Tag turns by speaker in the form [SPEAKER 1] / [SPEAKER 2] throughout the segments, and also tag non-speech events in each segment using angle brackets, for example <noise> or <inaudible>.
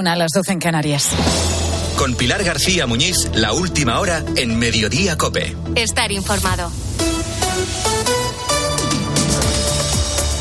[SPEAKER 1] Una a las 12 en Canarias.
[SPEAKER 2] Con Pilar García Muñiz, la última hora en Mediodía Cope.
[SPEAKER 3] Estar informado.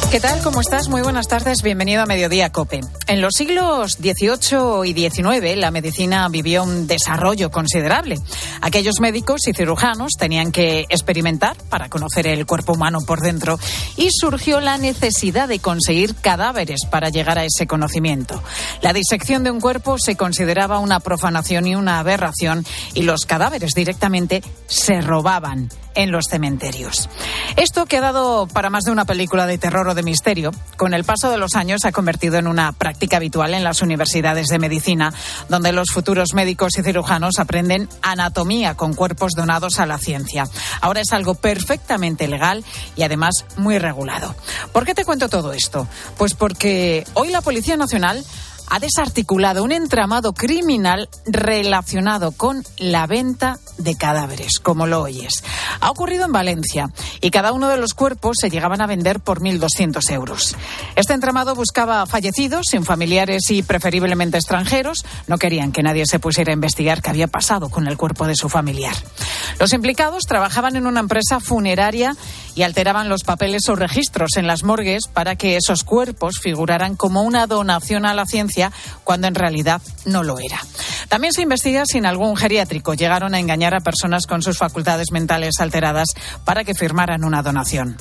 [SPEAKER 1] ¿Qué tal? ¿Cómo estás? Muy buenas tardes. Bienvenido a Mediodía Cope. En los siglos XVIII y XIX, la medicina vivió un desarrollo considerable. Aquellos médicos y cirujanos tenían que experimentar para conocer el cuerpo humano por dentro y surgió la necesidad de conseguir cadáveres para llegar a ese conocimiento. La disección de un cuerpo se consideraba una profanación y una aberración y los cadáveres directamente se robaban en los cementerios. Esto que ha dado para más de una película de terror o de misterio, con el paso de los años se ha convertido en una práctica habitual en las universidades de medicina, donde los futuros médicos y cirujanos aprenden anatomía con cuerpos donados a la ciencia. Ahora es algo perfectamente legal y además muy regulado. ¿Por qué te cuento todo esto? Pues porque hoy la Policía Nacional ha desarticulado un entramado criminal relacionado con la venta de cadáveres, como lo oyes. Ha ocurrido en Valencia y cada uno de los cuerpos se llegaban a vender por 1.200 euros. Este entramado buscaba fallecidos sin familiares y preferiblemente extranjeros. No querían que nadie se pusiera a investigar qué había pasado con el cuerpo de su familiar. Los implicados trabajaban en una empresa funeraria y alteraban los papeles o registros en las morgues para que esos cuerpos figuraran como una donación a la ciencia cuando en realidad no lo era. También se investiga si en algún geriátrico llegaron a engañar a personas con sus facultades mentales alteradas para que firmaran una donación.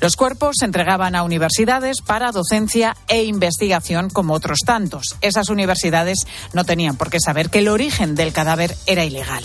[SPEAKER 1] Los cuerpos se entregaban a universidades para docencia e investigación como otros tantos. Esas universidades no tenían por qué saber que el origen del cadáver era ilegal.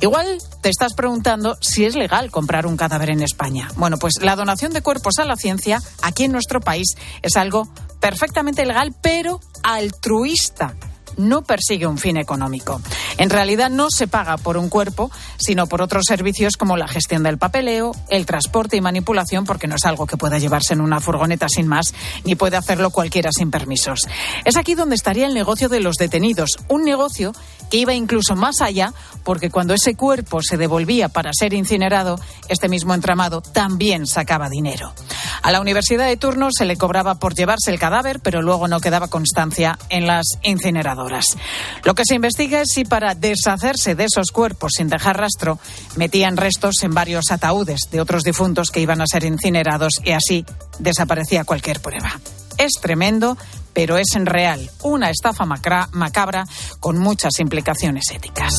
[SPEAKER 1] Igual te estás preguntando si es legal comprar un cadáver en España. Bueno, pues la donación de cuerpos a la ciencia aquí en nuestro país es algo perfectamente legal, pero altruista no persigue un fin económico. En realidad no se paga por un cuerpo, sino por otros servicios como la gestión del papeleo, el transporte y manipulación, porque no es algo que pueda llevarse en una furgoneta sin más, ni puede hacerlo cualquiera sin permisos. Es aquí donde estaría el negocio de los detenidos, un negocio que iba incluso más allá, porque cuando ese cuerpo se devolvía para ser incinerado, este mismo entramado también sacaba dinero. A la universidad de turno se le cobraba por llevarse el cadáver, pero luego no quedaba constancia en las incineradoras. Lo que se investiga es si para deshacerse de esos cuerpos sin dejar rastro, metían restos en varios ataúdes de otros difuntos que iban a ser incinerados y así desaparecía cualquier prueba. Es tremendo, pero es en real una estafa macabra con muchas implicaciones éticas.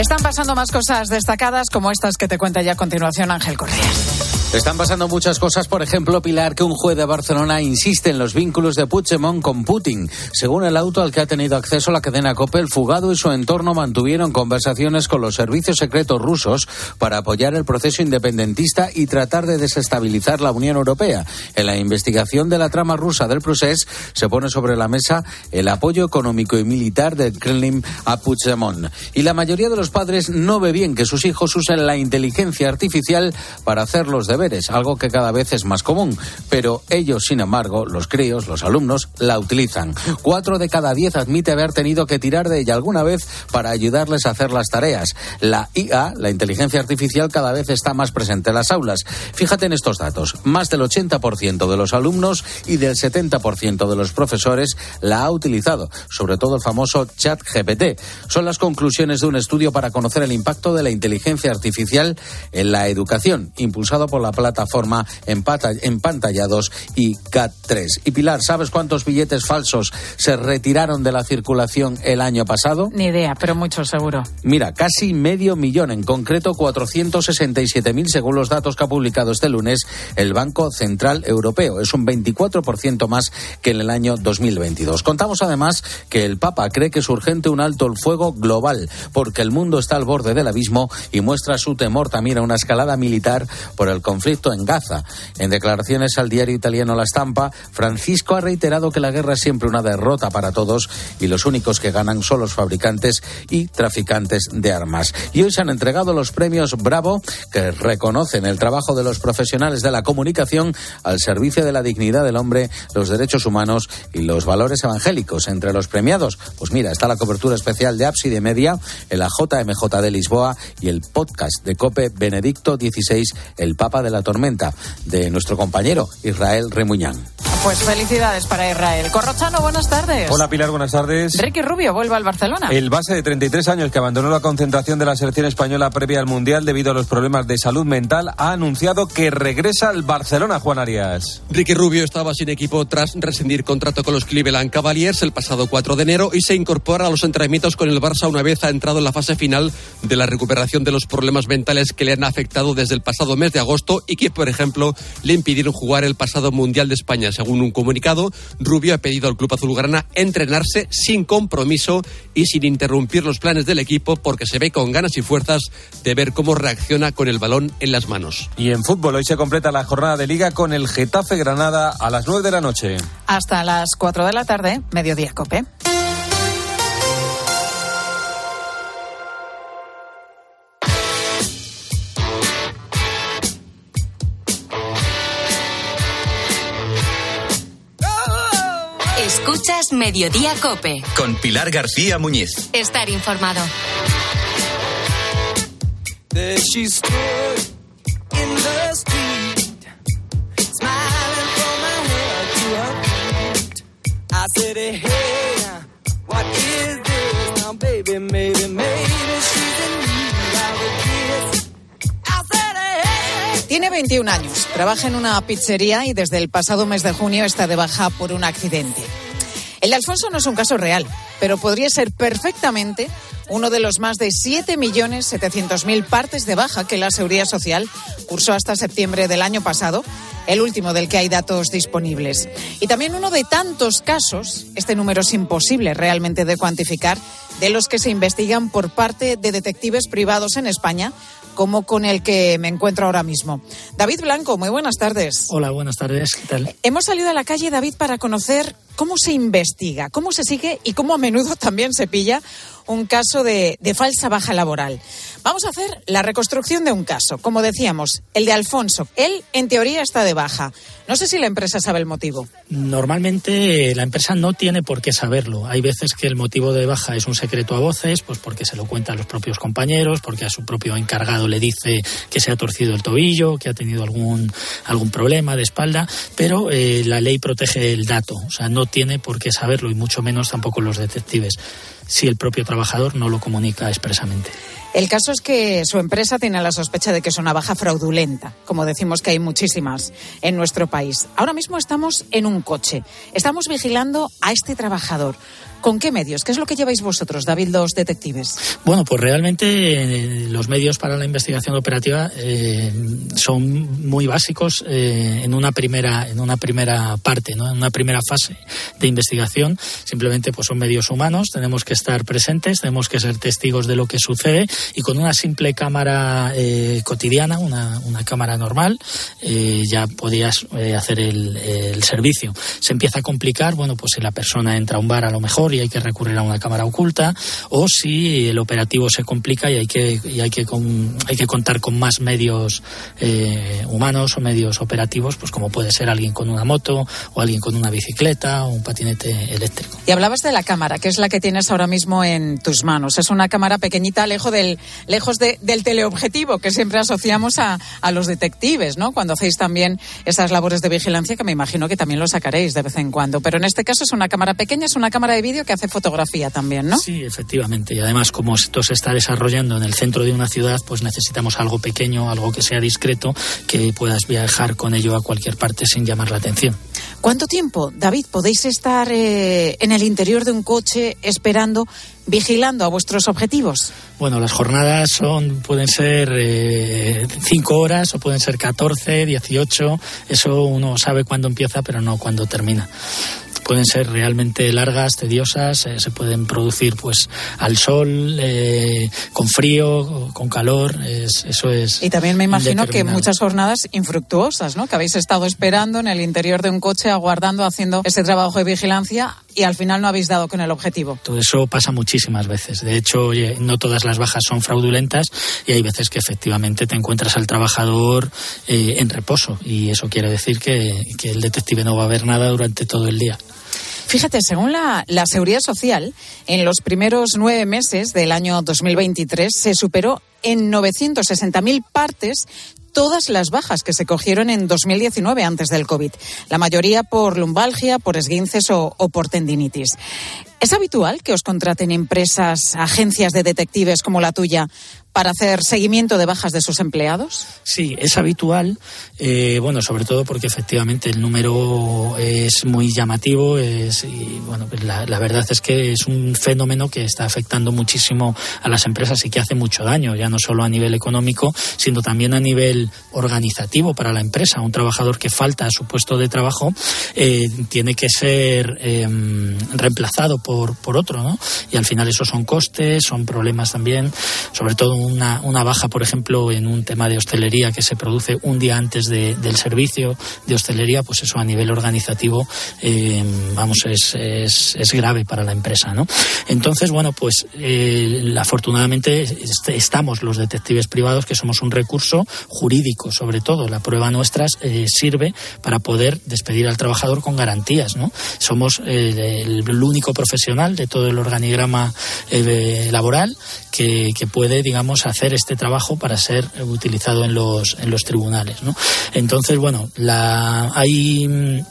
[SPEAKER 1] Están pasando más cosas destacadas como estas que te cuenta ya a continuación Ángel Correa.
[SPEAKER 4] Están pasando muchas cosas, por ejemplo, Pilar, que un juez de Barcelona insiste en los vínculos de Puigdemont con Putin. Según el auto al que ha tenido acceso la cadena COPE, el fugado y su entorno mantuvieron conversaciones con los servicios secretos rusos para apoyar el proceso independentista y tratar de desestabilizar la Unión Europea. En la investigación de la trama rusa del proceso se pone sobre la mesa el apoyo económico y militar del Kremlin a Puigdemont. Y la mayoría de los padres no ve bien que sus hijos usen la inteligencia artificial para hacer los deberes algo que cada vez es más común. Pero ellos, sin embargo, los críos, los alumnos, la utilizan. Cuatro de cada diez admite haber tenido que tirar de ella alguna vez para ayudarles a hacer las tareas. La IA, la inteligencia artificial, cada vez está más presente en las aulas. Fíjate en estos datos. Más del 80% de los alumnos y del 70% de los profesores la ha utilizado, sobre todo el famoso chat GPT. Son las conclusiones de un estudio para conocer el impacto de la inteligencia artificial en la educación, impulsado por la plataforma Empantallados y CAT3. Y Pilar, ¿sabes cuántos billetes falsos se retiraron de la circulación el año pasado?
[SPEAKER 1] Ni idea, pero mucho seguro.
[SPEAKER 4] Mira, casi medio millón, en concreto 467.000 según los datos que ha publicado este lunes el Banco Central Europeo. Es un 24% más que en el año 2022. Contamos además que el Papa cree que es urgente un alto el fuego global porque el mundo está al borde del abismo y muestra su temor también a una escalada militar por el conflicto conflicto en Gaza. En declaraciones al diario italiano La Stampa, Francisco ha reiterado que la guerra es siempre una derrota para todos y los únicos que ganan son los fabricantes y traficantes de armas. Y hoy se han entregado los premios Bravo, que reconocen el trabajo de los profesionales de la comunicación al servicio de la dignidad del hombre, los derechos humanos y los valores evangélicos. Entre los premiados, pues mira, está la cobertura especial de Ábside Media, el AJMJ de Lisboa y el podcast de COPE Benedicto XVI, el Papa de de la tormenta de nuestro compañero Israel Remuñán.
[SPEAKER 1] Pues felicidades para Israel. Corrochano, buenas tardes.
[SPEAKER 3] Hola Pilar, buenas tardes.
[SPEAKER 1] Ricky Rubio vuelve al Barcelona.
[SPEAKER 3] El base de 33 años que abandonó la concentración de la selección española previa al Mundial debido a los problemas de salud mental ha anunciado que regresa al Barcelona, Juan Arias.
[SPEAKER 5] Ricky Rubio estaba sin equipo tras rescindir contrato con los Cleveland Cavaliers el pasado 4 de enero y se incorpora a los entrenamientos con el Barça una vez ha entrado en la fase final de la recuperación de los problemas mentales que le han afectado desde el pasado mes de agosto y que, por ejemplo, le impidieron jugar el pasado Mundial de España, según según un comunicado, Rubio ha pedido al club azulgrana entrenarse sin compromiso y sin interrumpir los planes del equipo porque se ve con ganas y fuerzas de ver cómo reacciona con el balón en las manos.
[SPEAKER 3] Y en fútbol hoy se completa la jornada de liga con el Getafe Granada a las 9 de la noche.
[SPEAKER 1] Hasta las 4 de la tarde, mediodía cope.
[SPEAKER 6] Mediodía Cope.
[SPEAKER 2] Con Pilar García Muñiz.
[SPEAKER 6] Estar informado.
[SPEAKER 1] Tiene 21 años, trabaja en una pizzería y desde el pasado mes de junio está de baja por un accidente. El de Alfonso no es un caso real, pero podría ser perfectamente uno de los más de 7.700.000 partes de baja que la Seguridad Social cursó hasta septiembre del año pasado, el último del que hay datos disponibles. Y también uno de tantos casos, este número es imposible realmente de cuantificar, de los que se investigan por parte de detectives privados en España como con el que me encuentro ahora mismo. David Blanco, muy buenas tardes.
[SPEAKER 7] Hola, buenas tardes. ¿Qué tal?
[SPEAKER 1] Hemos salido a la calle, David, para conocer cómo se investiga, cómo se sigue y cómo a menudo también se pilla un caso de, de, falsa baja laboral. Vamos a hacer la reconstrucción de un caso. Como decíamos, el de Alfonso. Él, en teoría, está de baja. No sé si la empresa sabe el motivo.
[SPEAKER 7] Normalmente la empresa no tiene por qué saberlo. Hay veces que el motivo de baja es un secreto a voces, pues porque se lo cuentan los propios compañeros, porque a su propio encargado le dice que se ha torcido el tobillo, que ha tenido algún, algún problema de espalda, pero eh, la ley protege el dato. O sea, no tiene por qué saberlo y mucho menos tampoco los detectives si el propio trabajador no lo comunica expresamente.
[SPEAKER 1] El caso es que su empresa tiene la sospecha de que es una baja fraudulenta, como decimos que hay muchísimas en nuestro país. Ahora mismo estamos en un coche, estamos vigilando a este trabajador. ¿Con qué medios? ¿Qué es lo que lleváis vosotros, David, los detectives?
[SPEAKER 7] Bueno, pues realmente eh, los medios para la investigación operativa eh, son muy básicos eh, en una primera en una primera parte, ¿no? en una primera fase de investigación. Simplemente, pues son medios humanos. Tenemos que estar presentes, tenemos que ser testigos de lo que sucede y con una simple cámara cotidiana, una, una, cámara normal, ya podías hacer el, el, servicio. Se empieza a complicar, bueno, pues si la persona entra a un bar a lo mejor y hay que recurrir a una cámara oculta, o si el operativo se complica y hay que, y hay que, con, hay que contar con más medios humanos o medios operativos, pues como puede ser alguien con una moto o alguien con una bicicleta o un patinete eléctrico.
[SPEAKER 1] Y hablabas de la cámara, que es la que tienes ahora mismo en tus manos. Es una cámara pequeñita, lejos del, lejos de, del teleobjetivo que siempre asociamos a, a, los detectives, ¿no? Cuando hacéis también esas labores de vigilancia, que me imagino que también lo sacaréis de vez en cuando. Pero en este caso es una cámara pequeña, es una cámara de vídeo que hace fotografía también, ¿no?
[SPEAKER 7] Sí, efectivamente. Y además, como esto se está desarrollando en el centro de una ciudad, pues necesitamos algo pequeño, algo que sea discreto, que puedas viajar con ello a cualquier parte sin llamar la atención.
[SPEAKER 1] ¿Cuánto tiempo, David, podéis estar eh, en el interior de un coche esperando, vigilando a vuestros objetivos?
[SPEAKER 7] Bueno, las jornadas son pueden ser eh, cinco horas o pueden ser 14, 18. Eso uno sabe cuándo empieza, pero no cuándo termina pueden ser realmente largas, tediosas, eh, se pueden producir pues al sol, eh, con frío, con calor, es, eso es.
[SPEAKER 1] Y también me imagino que muchas jornadas infructuosas, ¿no? Que habéis estado esperando en el interior de un coche, aguardando, haciendo ese trabajo de vigilancia y al final no habéis dado con el objetivo.
[SPEAKER 7] Todo eso pasa muchísimas veces. De hecho, oye, no todas las bajas son fraudulentas y hay veces que efectivamente te encuentras al trabajador eh, en reposo y eso quiere decir que, que el detective no va a ver nada durante todo el día.
[SPEAKER 1] Fíjate, según la, la, Seguridad Social, en los primeros nueve meses del año 2023 se superó en 960.000 partes todas las bajas que se cogieron en 2019 antes del COVID, la mayoría por lumbalgia, por esguinces o, o por tendinitis. ¿Es habitual que os contraten empresas, agencias de detectives como la tuya para hacer seguimiento de bajas de sus empleados?
[SPEAKER 7] Sí, es habitual, eh, bueno, sobre todo porque efectivamente el número es muy llamativo, es, y bueno, pues la, verdad es que es un fenómeno que está afectando muchísimo a las empresas y que hace mucho daño, ya no solo a nivel económico, sino también a nivel organizativo para la empresa. Un trabajador que falta a su puesto de trabajo eh, tiene que ser eh, reemplazado por, por otro, ¿no? Y al final esos son costes, son problemas también, sobre todo una, baja, por ejemplo, en un tema de hostelería que se produce un día antes de, del servicio de hostelería, pues eso a nivel organizativo, eh, vamos, es, es, grave para la empresa, ¿no? Entonces, bueno, pues eh, afortunadamente estamos los detectives privados, que somos un recurso jurídico, sobre todo. La prueba nuestra eh, sirve para poder despedir al trabajador con garantías, ¿no? Somos eh, el, único profesional de todo el organigrama laboral que puede, digamos, hacer este trabajo para ser utilizado en los, en los tribunales. ¿no? Entonces, bueno, la, hay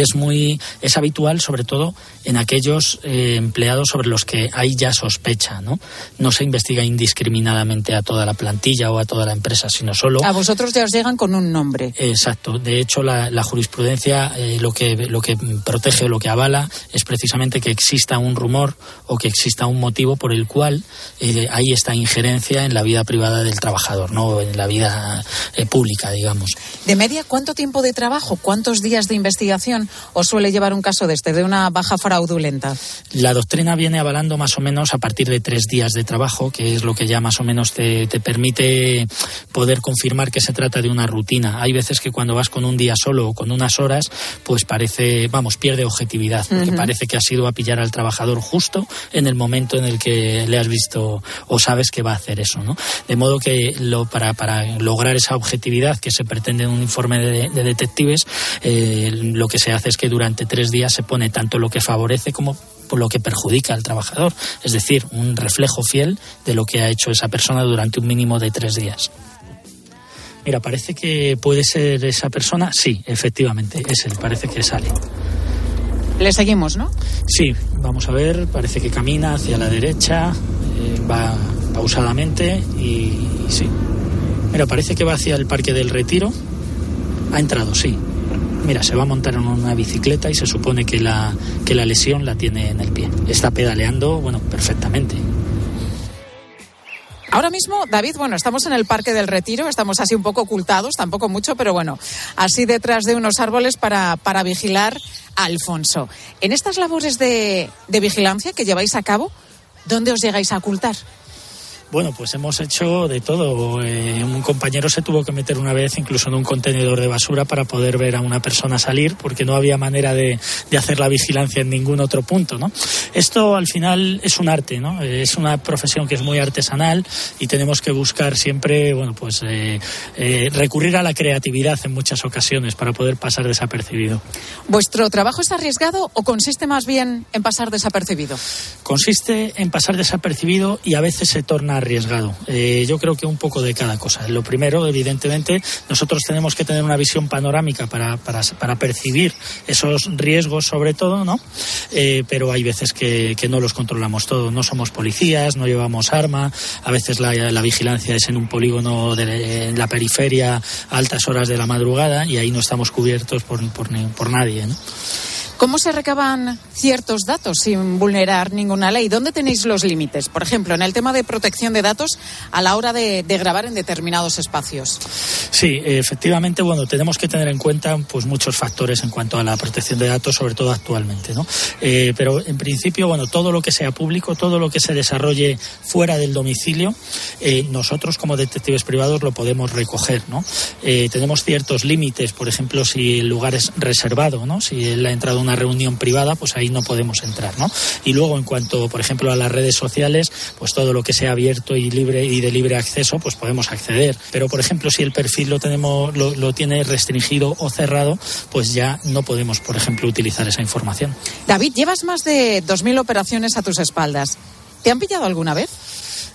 [SPEAKER 7] es muy es habitual sobre todo en aquellos eh, empleados sobre los que hay ya sospecha no no se investiga indiscriminadamente a toda la plantilla o a toda la empresa sino solo
[SPEAKER 1] a vosotros ya os llegan con un nombre.
[SPEAKER 7] Exacto. De hecho la, la jurisprudencia eh, lo que lo que protege o lo que avala es precisamente que exista un rumor o que exista un motivo por el cual eh, hay esta injerencia en la vida privada del trabajador no en la vida pública digamos.
[SPEAKER 1] De media cuánto tiempo de trabajo cuántos días de investigación o suele llevar un caso de este, de una baja fraudulenta?
[SPEAKER 7] La doctrina viene avalando más o menos a partir de tres días de trabajo, que es lo que ya más o menos te, te permite poder confirmar que se trata de una rutina. Hay veces que cuando vas con un día solo o con unas horas, pues parece, vamos, pierde objetividad, porque uh -huh. parece que has ido a pillar al trabajador justo en el momento en el que le has visto o sabes que va a hacer eso, ¿no? De modo que lo, para, para lograr esa objetividad que se pretende en un informe de, de detectives, eh, lo que se hace es que durante tres días se pone tanto lo que favorece como lo que perjudica al trabajador, es decir, un reflejo fiel de lo que ha hecho esa persona durante un mínimo de tres días. Mira, parece que puede ser esa persona. Sí, efectivamente, es él, parece que sale.
[SPEAKER 1] Le seguimos, ¿no?
[SPEAKER 7] Sí, vamos a ver, parece que camina hacia la derecha, eh, va pausadamente y, y sí. Mira, parece que va hacia el Parque del Retiro. Ha entrado, sí, mira, se va a montar en una bicicleta y se supone que la, que la lesión la tiene en el pie. Está pedaleando, bueno, perfectamente.
[SPEAKER 1] Ahora mismo, David, bueno, estamos en el Parque del Retiro, estamos así un poco ocultados, tampoco mucho, pero bueno, así detrás de unos árboles para, para vigilar a Alfonso. En estas labores de, de vigilancia que lleváis a cabo, ¿dónde os llegáis a ocultar?
[SPEAKER 7] Bueno, pues hemos hecho de todo. Eh, un compañero se tuvo que meter una vez incluso en un contenedor de basura para poder ver a una persona salir, porque no había manera de, de, hacer la vigilancia en ningún otro punto, ¿no? Esto al final es un arte, ¿no? Es una profesión que es muy artesanal y tenemos que buscar siempre, bueno, pues eh, eh, recurrir a la creatividad en muchas ocasiones para poder pasar desapercibido.
[SPEAKER 1] ¿Vuestro trabajo es arriesgado o consiste más bien en pasar desapercibido?
[SPEAKER 7] Consiste en pasar desapercibido y a veces se torna arriesgado. Eh, yo creo que un poco de cada cosa. Lo primero, evidentemente, nosotros tenemos que tener una visión panorámica para, para, para percibir esos riesgos, sobre todo, ¿no? Eh, pero hay veces que, que, no los controlamos todos. No somos policías, no llevamos arma. A veces la, la vigilancia es en un polígono de en la periferia a altas horas de la madrugada y ahí no estamos cubiertos por, por, por nadie, ¿no?
[SPEAKER 1] ¿Cómo se recaban ciertos datos sin vulnerar ninguna ley? ¿Dónde tenéis los límites? Por ejemplo, en el tema de protección de datos a la hora de, de, grabar en determinados espacios.
[SPEAKER 7] Sí, efectivamente, bueno, tenemos que tener en cuenta pues muchos factores en cuanto a la protección de datos, sobre todo actualmente, ¿no? Eh, pero en principio, bueno, todo lo que sea público, todo lo que se desarrolle fuera del domicilio, eh, nosotros como detectives privados lo podemos recoger, ¿no? Eh, tenemos ciertos límites, por ejemplo, si el lugar es reservado, ¿no? Si él ha entrado una reunión privada, pues ahí no podemos entrar, ¿no? Y luego, en cuanto, por ejemplo, a las redes sociales, pues todo lo que sea abierto y libre y de libre acceso, pues podemos acceder. Pero, por ejemplo, si el perfil lo tenemos, lo, lo tiene restringido o cerrado, pues ya no podemos, por ejemplo, utilizar esa información.
[SPEAKER 1] David, llevas más de 2.000 operaciones a tus espaldas. ¿Te han pillado alguna vez?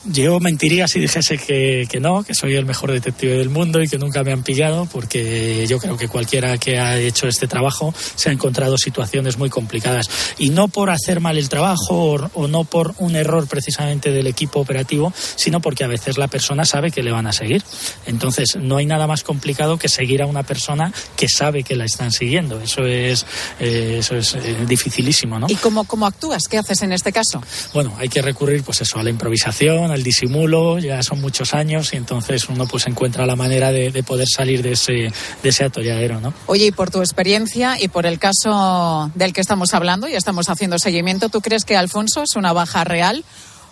[SPEAKER 7] Yo mentiría si dijese que, que, no, que soy el mejor detective del mundo y que nunca me han pillado, porque yo creo que cualquiera que ha hecho este trabajo se ha encontrado situaciones muy complicadas. Y no por hacer mal el trabajo o, o no por un error precisamente del equipo operativo, sino porque a veces la persona sabe que le van a seguir. Entonces, no hay nada más complicado que seguir a una persona que sabe que la están siguiendo. Eso es, eh, eso es eh, dificilísimo, ¿no?
[SPEAKER 1] ¿Y cómo, cómo actúas? ¿Qué haces en este caso?
[SPEAKER 7] Bueno, hay que recurrir, pues eso, a la improvisación, al disimulo, ya son muchos años y entonces uno pues encuentra la manera de, de poder salir de ese, de ese atolladero, ¿no?
[SPEAKER 1] Oye, y por tu experiencia y por el caso del que estamos hablando y estamos haciendo seguimiento, ¿tú crees que Alfonso es una baja real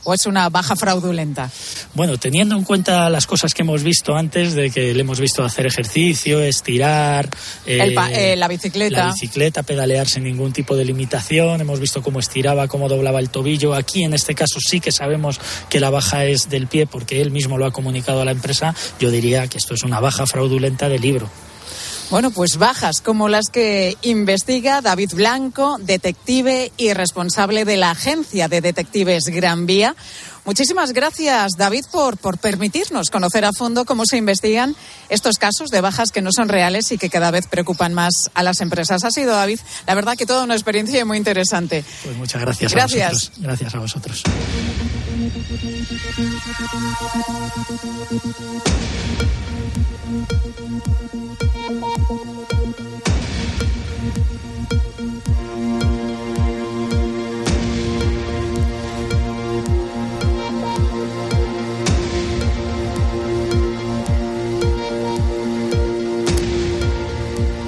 [SPEAKER 1] o es una baja fraudulenta?
[SPEAKER 7] Bueno, teniendo en cuenta las cosas que hemos visto antes, de que le hemos visto hacer ejercicio, estirar,
[SPEAKER 1] eh, eh, la bicicleta.
[SPEAKER 7] La bicicleta, pedalear sin ningún tipo de limitación, hemos visto cómo estiraba, cómo doblaba el tobillo. Aquí, en este caso, sí que sabemos que la baja es del pie porque él mismo lo ha comunicado a la empresa. Yo diría que esto es una baja fraudulenta de libro.
[SPEAKER 1] Bueno, pues bajas como las que investiga David Blanco, detective y responsable de la agencia de detectives Gran Vía. Muchísimas gracias, David, por, por permitirnos conocer a fondo cómo se investigan estos casos de bajas que no son reales y que cada vez preocupan más a las empresas. Ha sido, David, la verdad que toda una experiencia muy interesante.
[SPEAKER 7] Pues muchas gracias.
[SPEAKER 1] Gracias.
[SPEAKER 7] A vosotros. Gracias a vosotros.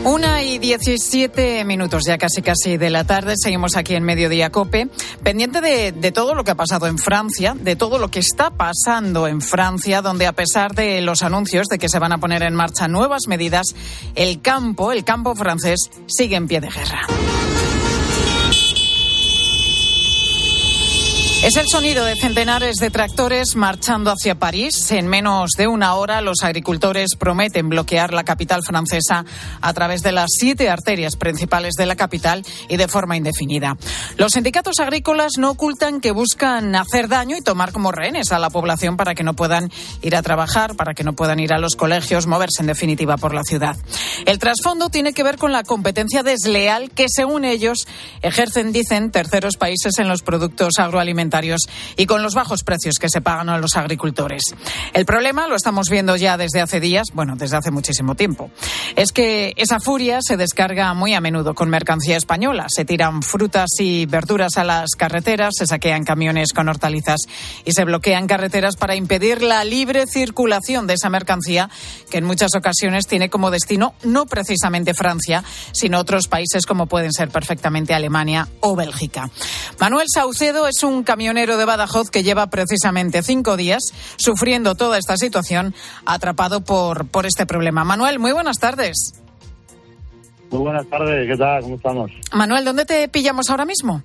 [SPEAKER 1] Una y diecisiete minutos ya casi casi de la tarde. Seguimos aquí en Mediodía Cope, pendiente de, de, todo lo que ha pasado en Francia, de todo lo que está pasando en Francia, donde a pesar de los anuncios de que se van a poner en marcha nuevas medidas, el campo, el campo francés, sigue en pie de guerra. Es el sonido de centenares de tractores marchando hacia París. En menos de una hora, los agricultores prometen bloquear la capital francesa a través de las siete arterias principales de la capital y de forma indefinida. Los sindicatos agrícolas no ocultan que buscan hacer daño y tomar como rehenes a la población para que no puedan ir a trabajar, para que no puedan ir a los colegios, moverse en definitiva por la ciudad. El trasfondo tiene que ver con la competencia desleal que, según ellos, ejercen, dicen, terceros países en los productos agroalimentarios y con los bajos precios que se pagan a los agricultores. El problema, lo estamos viendo ya desde hace días, bueno, desde hace muchísimo tiempo, es que esa furia se descarga muy a menudo con mercancía española. Se tiran frutas y verduras a las carreteras, se saquean camiones con hortalizas y se bloquean carreteras para impedir la libre circulación de esa mercancía que en muchas ocasiones tiene como destino no precisamente Francia, sino otros países como pueden ser perfectamente Alemania o Bélgica. Manuel Saucedo es un camionero de Badajoz que lleva precisamente cinco días sufriendo toda esta situación, atrapado por, por este problema. Manuel, muy buenas tardes.
[SPEAKER 8] Muy buenas tardes, ¿qué tal? ¿Cómo estamos?
[SPEAKER 1] Manuel, ¿dónde te pillamos ahora mismo?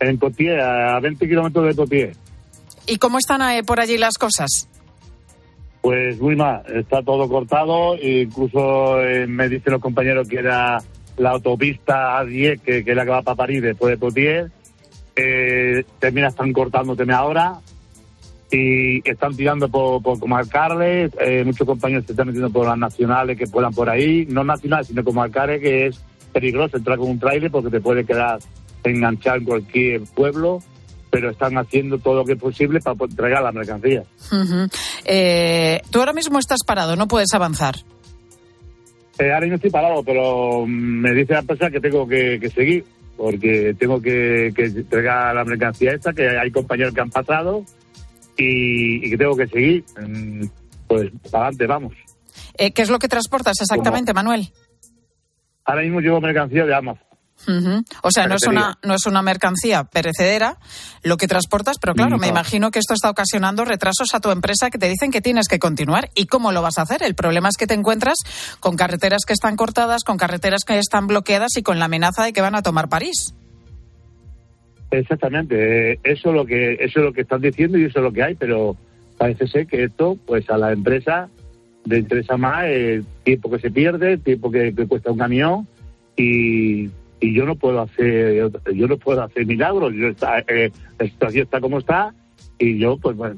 [SPEAKER 8] En Potier, a 20 kilómetros de Potier.
[SPEAKER 1] ¿Y cómo están eh, por allí las cosas?
[SPEAKER 8] Pues muy mal, está todo cortado, incluso eh, me dicen los compañeros que era la autopista A10, que, que es la que va para París después de Potier, eh, termina, están cortándome ahora y están tirando por, por comarcales, eh, muchos compañeros se están metiendo por las nacionales que puedan por ahí, no nacionales, sino comarcales, que es peligroso entrar con un trailer porque te puede quedar enganchado en cualquier pueblo pero están haciendo todo lo que es posible para entregar la mercancía.
[SPEAKER 1] Uh -huh. eh, Tú ahora mismo estás parado, no puedes avanzar.
[SPEAKER 8] Eh, ahora no estoy parado, pero me dice la empresa que tengo que, que seguir, porque tengo que, que, entregar la mercancía esta, que hay compañeros que han pasado y, y que tengo que seguir. Pues para adelante, vamos.
[SPEAKER 1] Eh, ¿Qué es lo que transportas exactamente,
[SPEAKER 8] ¿Cómo?
[SPEAKER 1] Manuel?
[SPEAKER 8] Ahora mismo llevo mercancía de Amazon.
[SPEAKER 1] Uh -huh. O sea, no es, una, no es una mercancía perecedera lo que transportas, pero claro, no. me imagino que esto está ocasionando retrasos a tu empresa que te dicen que tienes que continuar. ¿Y cómo lo vas a hacer? El problema es que te encuentras con carreteras que están cortadas, con carreteras que están bloqueadas y con la amenaza de que van a tomar París.
[SPEAKER 8] Exactamente, eso es lo que eso es lo que están diciendo y eso es lo que hay, pero parece ser que esto, pues a la empresa le interesa más el tiempo que se pierde, el tiempo que, que cuesta un camión y y yo no puedo hacer yo no puedo hacer milagros yo está, eh, la situación está como está y yo, pues bueno,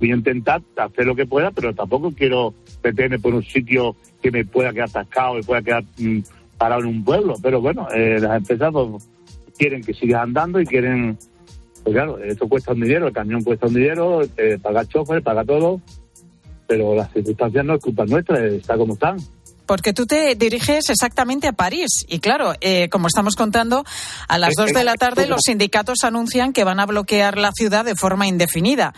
[SPEAKER 8] voy a intentar hacer lo que pueda, pero tampoco quiero meterme por un sitio que me pueda quedar atascado, me pueda quedar mm, parado en un pueblo. Pero bueno, eh, las empresas pues, quieren que siga andando y quieren, pues claro, esto cuesta un dinero, el camión cuesta un dinero, eh, paga chofer, paga todo, pero las circunstancias no es culpa nuestra, está como están.
[SPEAKER 1] Porque tú te diriges exactamente a París. Y claro, eh, como estamos contando, a las dos de la tarde los sindicatos anuncian que van a bloquear la ciudad de forma indefinida.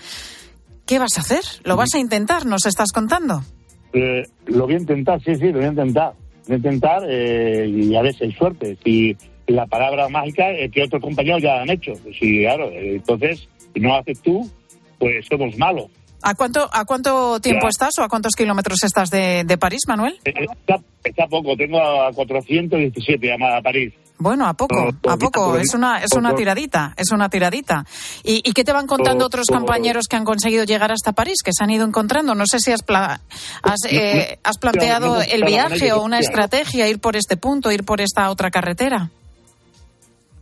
[SPEAKER 1] ¿Qué vas a hacer? ¿Lo vas a intentar? ¿Nos estás contando?
[SPEAKER 8] Eh, lo voy a intentar, sí, sí, lo voy a intentar. Voy a intentar eh, y a ver si hay suerte. Si la palabra mágica es que otros compañeros ya han hecho. Si, claro, entonces, si no haces tú, pues somos malos.
[SPEAKER 1] ¿A cuánto, a cuánto tiempo estás o a cuántos kilómetros estás de, de París, Manuel?
[SPEAKER 8] Eh, está, está, poco, tengo a 417 llamada a París.
[SPEAKER 1] Bueno, a poco, a poco, es una, es una tiradita, es una tiradita. ¿Y, y qué te van contando otros compañeros que han conseguido llegar hasta París, que se han ido encontrando? No sé si has, has, eh, has planteado el viaje o una estrategia, ir por este punto, ir por esta otra carretera.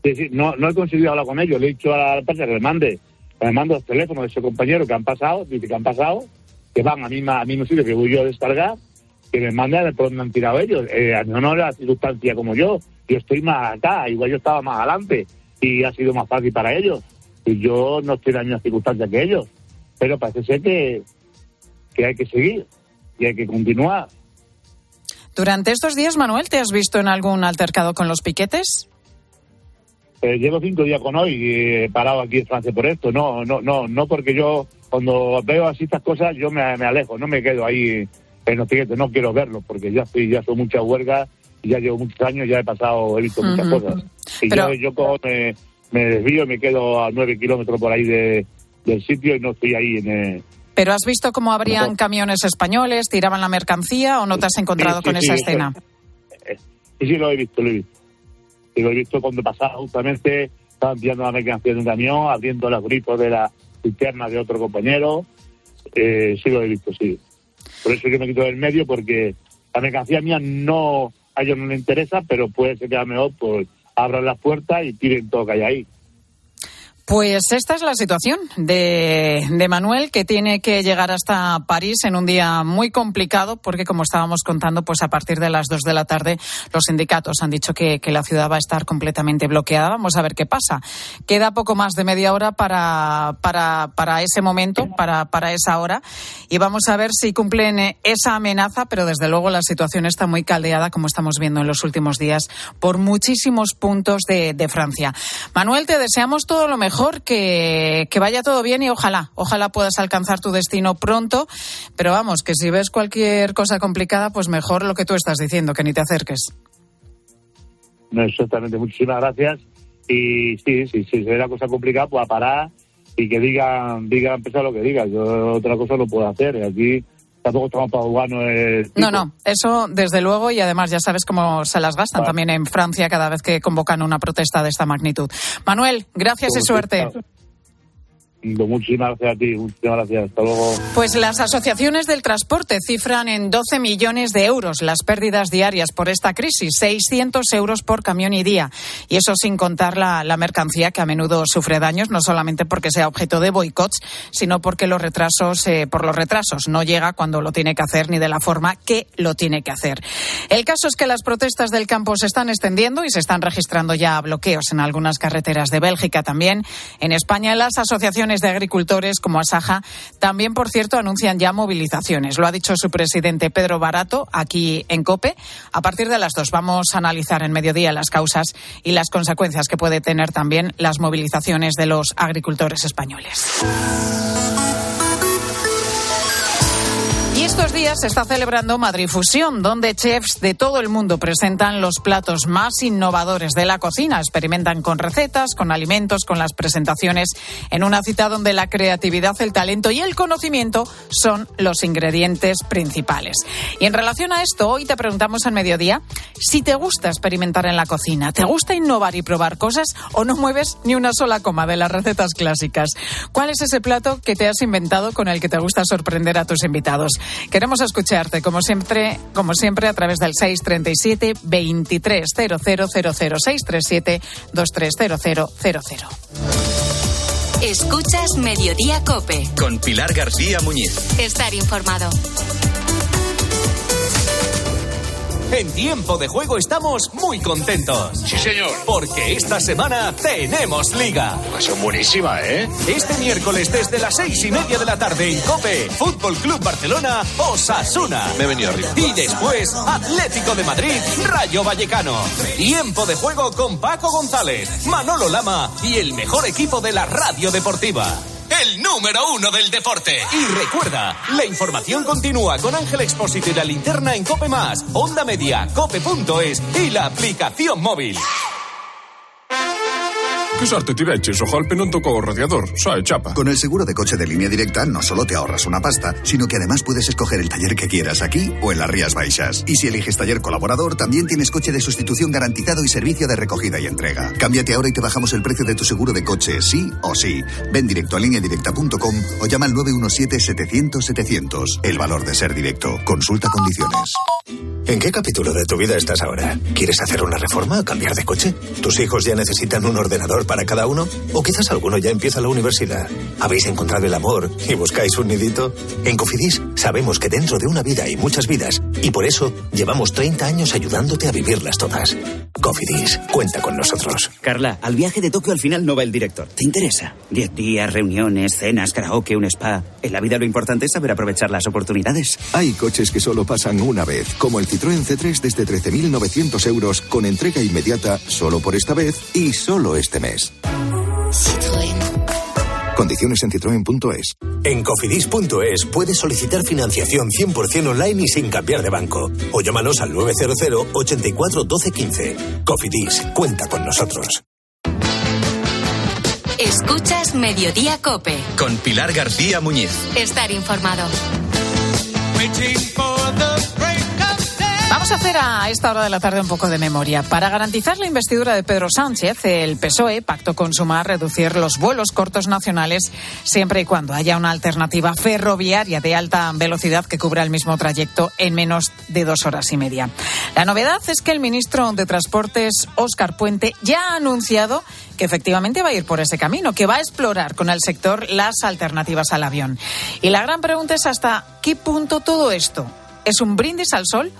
[SPEAKER 8] Sí, sí, no, no he conseguido hablar con ellos, le he dicho a la empresa que le mande me mando los teléfonos de ese compañero que han pasado, dice que han pasado, que van a misma, a mismo sitio que voy yo a descargar, que me mandan por donde han tirado ellos. Eh, no, no la circunstancia como yo, yo estoy más acá, igual yo estaba más adelante y ha sido más fácil para ellos. Y yo no estoy en la misma circunstancia que ellos. Pero parece ser que, que hay que seguir y hay que continuar.
[SPEAKER 1] Durante estos días, Manuel, ¿te has visto en algún altercado con los piquetes?
[SPEAKER 8] Eh, llevo cinco días con hoy y he parado aquí en Francia por esto. No, no, no, no porque yo cuando veo así estas cosas yo me, alejo, no me quedo ahí en los piquetes, no quiero verlos porque ya estoy, ya son muchas huelgas y ya llevo muchos años, ya he pasado, he visto muchas cosas. Y yo, yo me, me, desvío y me quedo a nueve kilómetros por ahí de, del sitio y no estoy ahí en...
[SPEAKER 1] Eh, ¿Pero has visto cómo habrían camiones españoles, tiraban la mercancía o no te has encontrado con esa escena?
[SPEAKER 8] Sí, sí, lo he visto, lo he visto y lo he visto cuando pasaba justamente, estaban enviando la mercancía de un camión, abriendo los grifos de la cisterna de otro compañero. Eh, sí lo he visto, sí. Por eso que me quito del medio, porque la mercancía mía no, a ellos no les interesa, pero puede ser que a lo mejor pues, abran las puertas y tiren todo que hay ahí.
[SPEAKER 1] Pues esta es la situación de, Manuel, que tiene que llegar hasta París en un día muy complicado, porque como estábamos contando, pues a partir de las dos de la tarde los sindicatos han dicho que, que, la ciudad va a estar completamente bloqueada. Vamos a ver qué pasa. Queda poco más de media hora para, para, para ese momento, para, para esa hora, y vamos a ver si cumplen esa amenaza, pero desde luego la situación está muy caldeada, como estamos viendo en los últimos días, por muchísimos puntos de, de Francia. Manuel, te deseamos todo lo mejor mejor que, que vaya todo bien y ojalá, ojalá puedas alcanzar tu destino pronto. Pero vamos, que si ves cualquier cosa complicada, pues mejor lo que tú estás diciendo, que ni te acerques.
[SPEAKER 8] No, exactamente. Muchísimas gracias. Y sí, sí, si ve la cosa complicada, pues a parar y que digan, digan, empezar lo que digan. Yo otra cosa no puedo hacer. Aquí tampoco estamos para jugar.
[SPEAKER 1] No, no, eso desde luego y además ya sabes cómo se las gastan también en Francia cada vez que convocan una protesta de esta magnitud. Manuel, gracias y suerte.
[SPEAKER 8] Muchísimas gracias a ti, muchísimas gracias. Hasta luego.
[SPEAKER 1] Pues las asociaciones del transporte cifran en 12 millones de euros las pérdidas diarias por esta crisis, 600 euros por camión y día. Y eso sin contar la, la mercancía que a menudo sufre daños, no solamente porque sea objeto de boicots, sino porque los retrasos, eh, por los retrasos, no llega cuando lo tiene que hacer ni de la forma que lo tiene que hacer. El caso es que las protestas del campo se están extendiendo y se están registrando ya bloqueos en algunas carreteras de Bélgica también. En España, las asociaciones de agricultores como Asaja también, por cierto, anuncian ya movilizaciones. Lo ha dicho su presidente Pedro Barato aquí en COPE. A partir de las dos vamos a analizar en mediodía las causas y las consecuencias que puede tener también las movilizaciones de los agricultores españoles. estos días se está celebrando Madrid Fusión, donde chefs de todo el mundo presentan los platos más innovadores de la cocina. Experimentan con recetas, con alimentos, con las presentaciones, en una cita donde la creatividad, el talento y el conocimiento son los ingredientes principales. Y en relación a esto, hoy te preguntamos en mediodía si te gusta experimentar en la cocina, te gusta innovar y probar cosas o no mueves ni una sola coma de las recetas clásicas. ¿Cuál es ese plato que te has inventado con el que te gusta sorprender a tus invitados? Queremos escucharte, como siempre, como siempre a través del 637 230000 637 230000.
[SPEAKER 6] Escuchas Mediodía Cope.
[SPEAKER 2] Con Pilar García Muñiz.
[SPEAKER 6] Estar informado.
[SPEAKER 9] En tiempo de juego estamos muy contentos.
[SPEAKER 10] Sí, señor.
[SPEAKER 9] Porque esta semana tenemos liga.
[SPEAKER 10] Pasión buenísima, ¿eh?
[SPEAKER 9] Este miércoles desde las seis y media de la tarde en COPE, Fútbol Club Barcelona, Osasuna.
[SPEAKER 10] Me he venido arriba.
[SPEAKER 9] Y después, Atlético de Madrid, Rayo Vallecano. Tiempo de juego con Paco González, Manolo Lama y el mejor equipo de la radio deportiva el número uno del deporte. Y recuerda, la información continúa con Ángel Expósito y la linterna en Cope Más, Onda Media, Cope.es y la aplicación móvil.
[SPEAKER 11] Sorte ti vecchis, ojalpe non tocó radiador, sai, chapa.
[SPEAKER 12] Con el seguro de coche de línea directa no solo te ahorras una pasta, sino que además puedes escoger el taller que quieras aquí o en las Rías Baixas. Y si eliges taller colaborador, también tienes coche de sustitución garantizado y servicio de recogida y entrega. Cámbiate ahora y te bajamos el precio de tu seguro de coche, sí o sí. Ven directo a lineadirecta.com o llama al 917-700-700. El valor de ser directo. Consulta condiciones.
[SPEAKER 13] ¿En qué capítulo de tu vida estás ahora? ¿Quieres hacer una reforma o cambiar de coche? ¿Tus hijos ya necesitan un ordenador para cada uno? ¿O quizás alguno ya empieza la universidad? ¿Habéis encontrado el amor y buscáis un nidito? En Cofidis sabemos que dentro de una vida hay muchas vidas y por eso llevamos 30 años ayudándote a vivirlas todas. Cofidis, cuenta con nosotros.
[SPEAKER 14] Carla, al viaje de Tokio al final no va el director. ¿Te interesa? Diez días, reuniones, cenas, karaoke, un spa. En la vida lo importante es saber aprovechar las oportunidades.
[SPEAKER 15] Hay coches que solo pasan una vez, como el Citroën C3 desde 13.900 euros con entrega inmediata solo por esta vez y solo este mes.
[SPEAKER 16] Citroën.
[SPEAKER 15] Condiciones en citroen.es.
[SPEAKER 13] En cofidis.es puedes solicitar financiación 100% online y sin cambiar de banco. O llámanos al 900 84 12 15. Cofidis, cuenta con nosotros.
[SPEAKER 6] Escuchas Mediodía Cope.
[SPEAKER 2] Con Pilar García Muñiz.
[SPEAKER 6] Estar informado.
[SPEAKER 1] Vamos a hacer a esta hora de la tarde un poco de memoria. Para garantizar la investidura de Pedro Sánchez, el PSOE pactó con Sumar reducir los vuelos cortos nacionales siempre y cuando haya una alternativa ferroviaria de alta velocidad que cubra el mismo trayecto en menos de dos horas y media. La novedad es que el ministro de Transportes, Óscar Puente, ya ha anunciado que efectivamente va a ir por ese camino, que va a explorar con el sector las alternativas al avión. Y la gran pregunta es hasta qué punto todo esto es un brindis al sol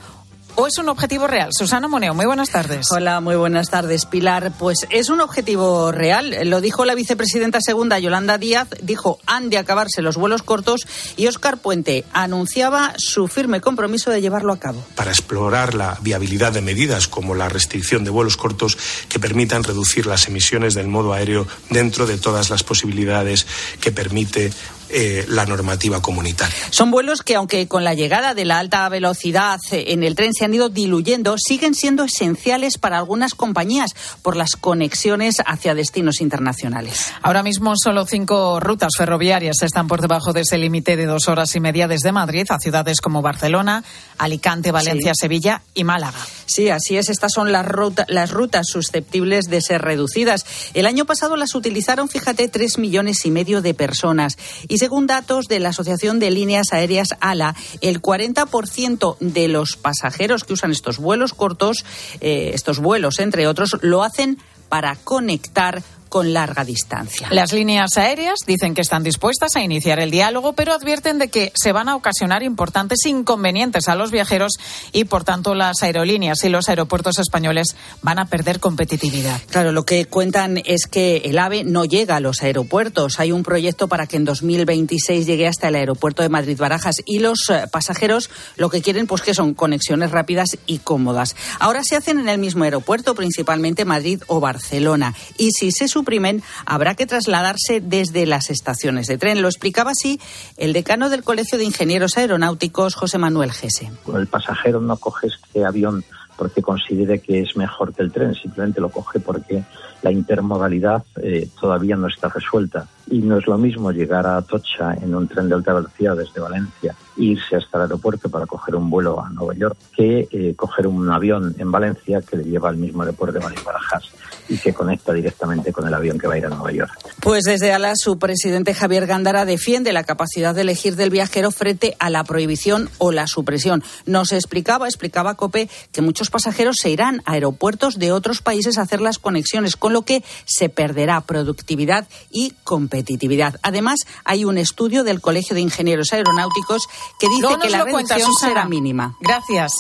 [SPEAKER 1] o es un objetivo real? Susana Moneo, muy buenas tardes.
[SPEAKER 17] Hola, muy buenas tardes, Pilar. Pues es un objetivo real. Lo dijo la vicepresidenta segunda, Yolanda Díaz, dijo han de acabarse los vuelos cortos y Óscar Puente anunciaba su firme compromiso de llevarlo a cabo.
[SPEAKER 18] Para explorar la viabilidad de medidas como la restricción de vuelos cortos que permitan reducir las emisiones del modo aéreo dentro de todas las posibilidades que permite eh, la normativa comunitaria.
[SPEAKER 17] Son vuelos que, aunque con la llegada de la alta velocidad en el tren se han ido diluyendo, siguen siendo esenciales para algunas compañías por las conexiones hacia destinos internacionales.
[SPEAKER 1] Ahora mismo solo cinco rutas ferroviarias están por debajo de ese límite de dos horas y media desde Madrid a ciudades como Barcelona, Alicante, Valencia, sí. Sevilla y Málaga.
[SPEAKER 17] Sí, así es. Estas son las, ruta, las rutas susceptibles de ser reducidas. El año pasado las utilizaron, fíjate, tres millones y medio de personas. Y según datos de la Asociación de Líneas Aéreas ALA, el 40% de los pasajeros que usan estos vuelos cortos, eh, estos vuelos, entre otros, lo hacen para conectar con larga distancia.
[SPEAKER 1] Las líneas aéreas dicen que están dispuestas a iniciar el diálogo, pero advierten de que se van a ocasionar importantes inconvenientes a los viajeros y, por tanto, las aerolíneas y los aeropuertos españoles van a perder competitividad.
[SPEAKER 17] Claro, lo que cuentan es que el AVE no llega a los aeropuertos. Hay un proyecto para que en 2026 llegue hasta el aeropuerto de Madrid-Barajas y los pasajeros lo que quieren, pues que son conexiones rápidas y cómodas. Ahora se hacen en el mismo aeropuerto, principalmente Madrid o Barcelona. Y si se suprimen, habrá que trasladarse desde las estaciones de tren. Lo explicaba así el decano del Colegio de Ingenieros Aeronáuticos, José Manuel Gese.
[SPEAKER 19] El pasajero no coge este avión porque considere que es mejor que el tren, simplemente lo coge porque la intermodalidad eh, todavía no está resuelta. Y no es lo mismo llegar a Atocha en un tren de alta velocidad desde Valencia e irse hasta el aeropuerto para coger un vuelo a Nueva York que eh, coger un avión en Valencia que le lleva al mismo aeropuerto de Madrid-Barajas y que conecta directamente con el avión que va a ir a Nueva York.
[SPEAKER 17] Pues desde ALA, su presidente Javier Gándara defiende la capacidad de elegir del viajero frente a la prohibición o la supresión. Nos explicaba, explicaba COPE, que muchos pasajeros se irán a aeropuertos de otros países a hacer las conexiones, con lo que se perderá productividad y competitividad. Además, hay un estudio del Colegio de Ingenieros Aeronáuticos que dice que la
[SPEAKER 1] cuenta,
[SPEAKER 17] reducción será mínima.
[SPEAKER 1] Gracias.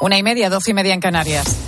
[SPEAKER 1] Una y media, doce y media en Canarias.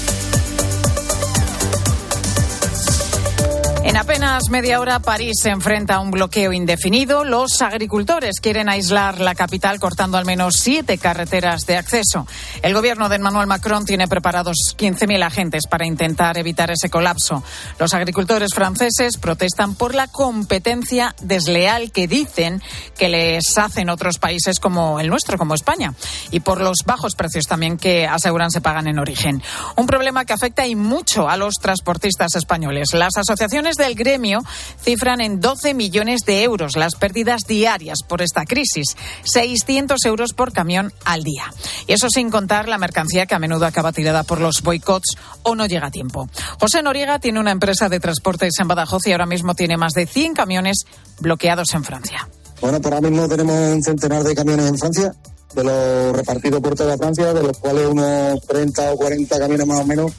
[SPEAKER 1] En apenas media hora, París se enfrenta a un bloqueo indefinido. Los agricultores quieren aislar la capital cortando al menos siete carreteras de acceso. El gobierno de Emmanuel Macron tiene preparados 15.000 agentes para intentar evitar ese colapso. Los agricultores franceses protestan por la competencia desleal que dicen que les hacen otros países como el nuestro, como España, y por los bajos precios también que aseguran se pagan en origen. Un problema que afecta y mucho a los transportistas españoles. Las asociaciones del gremio cifran en 12 millones de euros las pérdidas diarias por esta crisis, 600 euros por camión al día. Y eso sin contar la mercancía que a menudo acaba tirada por los boicots o no llega a tiempo. José Noriega tiene una empresa de transportes en Badajoz y ahora mismo tiene más de 100 camiones bloqueados en Francia.
[SPEAKER 10] Bueno, por ahora mismo tenemos un centenar de camiones en Francia, de los repartidos por toda Francia, de los cuales unos 30 o 40 camiones más o menos,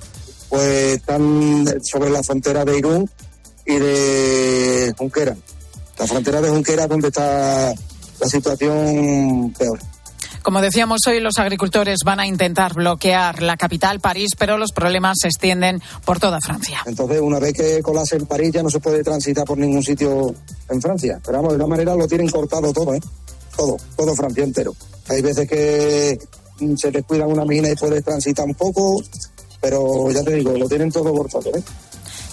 [SPEAKER 10] pues están sobre la frontera de Irún y de Junquera. La frontera de Junquera es donde está la situación peor.
[SPEAKER 1] Como decíamos hoy, los agricultores van a intentar bloquear la capital, París, pero los problemas se extienden por toda Francia.
[SPEAKER 10] Entonces, una vez que colase en París, ya no se puede transitar por ningún sitio en Francia. Pero vamos, de una manera lo tienen cortado todo, ¿eh? Todo, todo Francia entero. Hay veces que mm, se descuidan una mina y puedes transitar un poco, pero ya te digo, lo tienen todo cortado, ¿eh?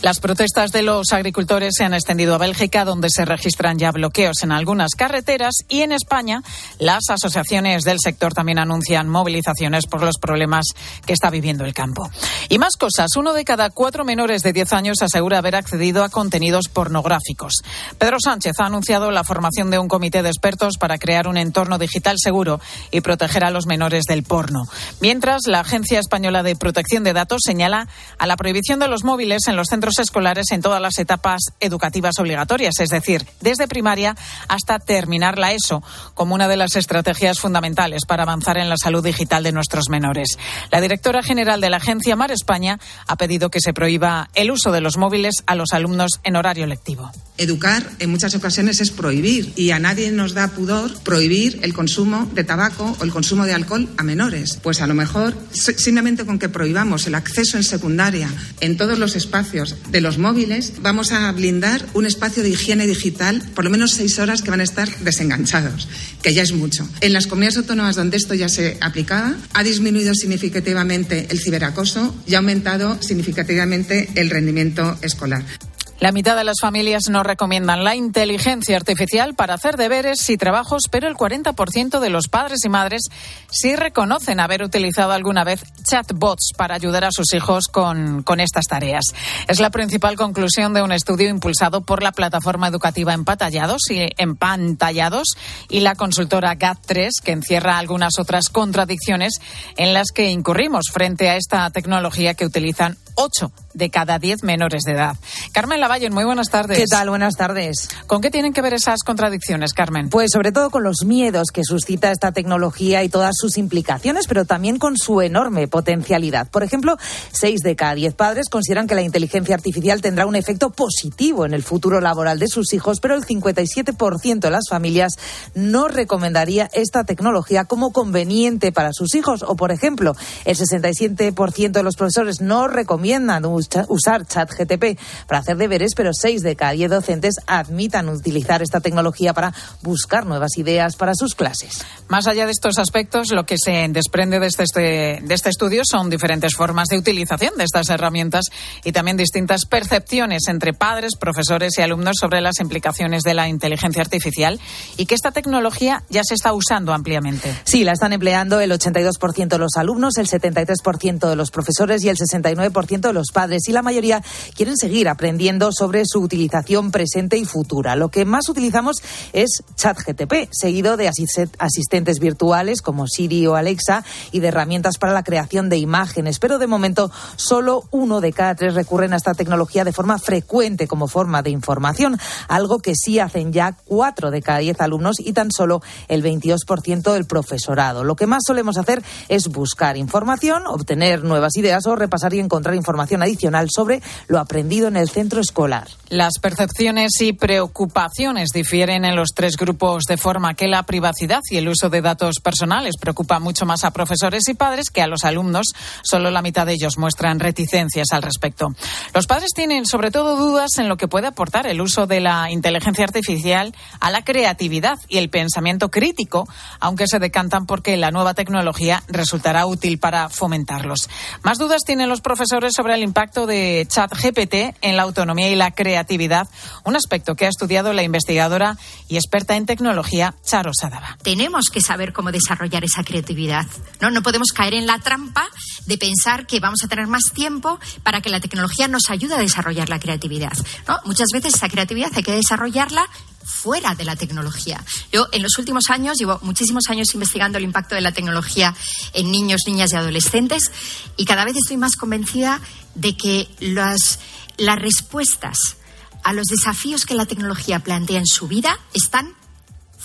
[SPEAKER 1] Las protestas de los agricultores se han extendido a Bélgica, donde se registran ya bloqueos en algunas carreteras, y en España las asociaciones del sector también anuncian movilizaciones por los problemas que está viviendo el campo. Y más cosas. Uno de cada cuatro menores de 10 años asegura haber accedido a contenidos pornográficos. Pedro Sánchez ha anunciado la formación de un comité de expertos para crear un entorno digital seguro y proteger a los menores del porno. Mientras, la Agencia Española de Protección de Datos señala a la prohibición de los móviles en los centros escolares en todas las etapas educativas obligatorias, es decir, desde primaria hasta terminar la ESO, como una de las estrategias fundamentales para avanzar en la salud digital de nuestros menores. La directora general de la agencia Mar España ha pedido que se prohíba el uso de los móviles a los alumnos en horario lectivo.
[SPEAKER 16] Educar en muchas ocasiones es prohibir y a nadie nos da pudor prohibir el consumo de tabaco o el consumo de alcohol a menores. Pues a lo mejor simplemente con que prohibamos el acceso en secundaria en todos los espacios de los móviles, vamos a blindar un espacio de higiene digital por lo menos seis horas que van a estar desenganchados, que ya es mucho. En las comunidades autónomas donde esto ya se aplicaba, ha disminuido significativamente el ciberacoso y ha aumentado significativamente el rendimiento escolar.
[SPEAKER 1] La mitad de las familias no recomiendan la inteligencia artificial para hacer deberes y trabajos, pero el 40% de los padres y madres sí reconocen haber utilizado alguna vez chatbots para ayudar a sus hijos con, con estas tareas. Es la principal conclusión de un estudio impulsado por la plataforma educativa Empatallados y Empantallados y la consultora GAT3, que encierra algunas otras contradicciones en las que incurrimos frente a esta tecnología que utilizan 8 de cada 10 menores de edad. Carmen Lavalle, muy buenas tardes.
[SPEAKER 20] ¿Qué tal? Buenas tardes.
[SPEAKER 1] ¿Con qué tienen que ver esas contradicciones, Carmen?
[SPEAKER 20] Pues sobre todo con los miedos que suscita esta tecnología y todas sus implicaciones, pero también con su enorme potencialidad. Por ejemplo, 6 de cada 10 padres consideran que la inteligencia artificial tendrá un efecto positivo en el futuro laboral de sus hijos, pero el 57% de las familias no recomendaría esta tecnología como conveniente para sus hijos. O, por ejemplo, el 67% de los profesores no recomiendan usar ChatGTP para hacer deberes, pero 6 de cada 10 docentes admitan utilizar esta tecnología para buscar nuevas ideas para sus clases.
[SPEAKER 1] Más allá de estos aspectos, lo que se desprende de este, de este estudio son diferentes formas de utilización de estas herramientas y también distintas percepciones entre padres, profesores y alumnos sobre las implicaciones de la inteligencia artificial y que esta tecnología ya se está usando ampliamente.
[SPEAKER 20] Sí, la están empleando el 82% de los alumnos, el 73% de los profesores y el 69% 37% de los padres y la mayoría quieren seguir aprendiendo sobre su utilización presente y futura. Lo que más utilizamos es ChatGTP, seguido de asistentes virtuales como Siri o Alexa y de herramientas para la creación de imágenes. Pero de momento solo uno de cada tres recurren a esta tecnología de forma frecuente como forma de información, algo que sí hacen ya cuatro de cada diez alumnos y tan solo el 22% del profesorado. Lo que más solemos hacer es buscar información, obtener nuevas ideas o repasar y encontrar información adicional sobre lo aprendido en el centro escolar.
[SPEAKER 1] Las percepciones y preocupaciones difieren en los tres grupos de forma que la privacidad y el uso de datos personales preocupa mucho más a profesores y padres que a los alumnos. Solo la mitad de ellos muestran reticencias al respecto. Los padres tienen sobre todo dudas en lo que puede aportar el uso de la inteligencia artificial a la creatividad y el pensamiento crítico, aunque se decantan porque la nueva tecnología resultará útil para fomentarlos. Más dudas tienen los profesores sobre el impacto de ChatGPT en la autonomía y la creatividad, un aspecto que ha estudiado la investigadora y experta en tecnología Charo Sadaba.
[SPEAKER 21] Tenemos que saber cómo desarrollar esa creatividad. No, no podemos caer en la trampa de pensar que vamos a tener más tiempo para que la tecnología nos ayude a desarrollar la creatividad. Muchas veces esa creatividad hay que desarrollarla fuera de la tecnología. Yo en los últimos años llevo muchísimos años investigando el impacto de la tecnología en niños, niñas y adolescentes y cada vez estoy más convencida de que las, las respuestas a los desafíos que la tecnología plantea en su vida están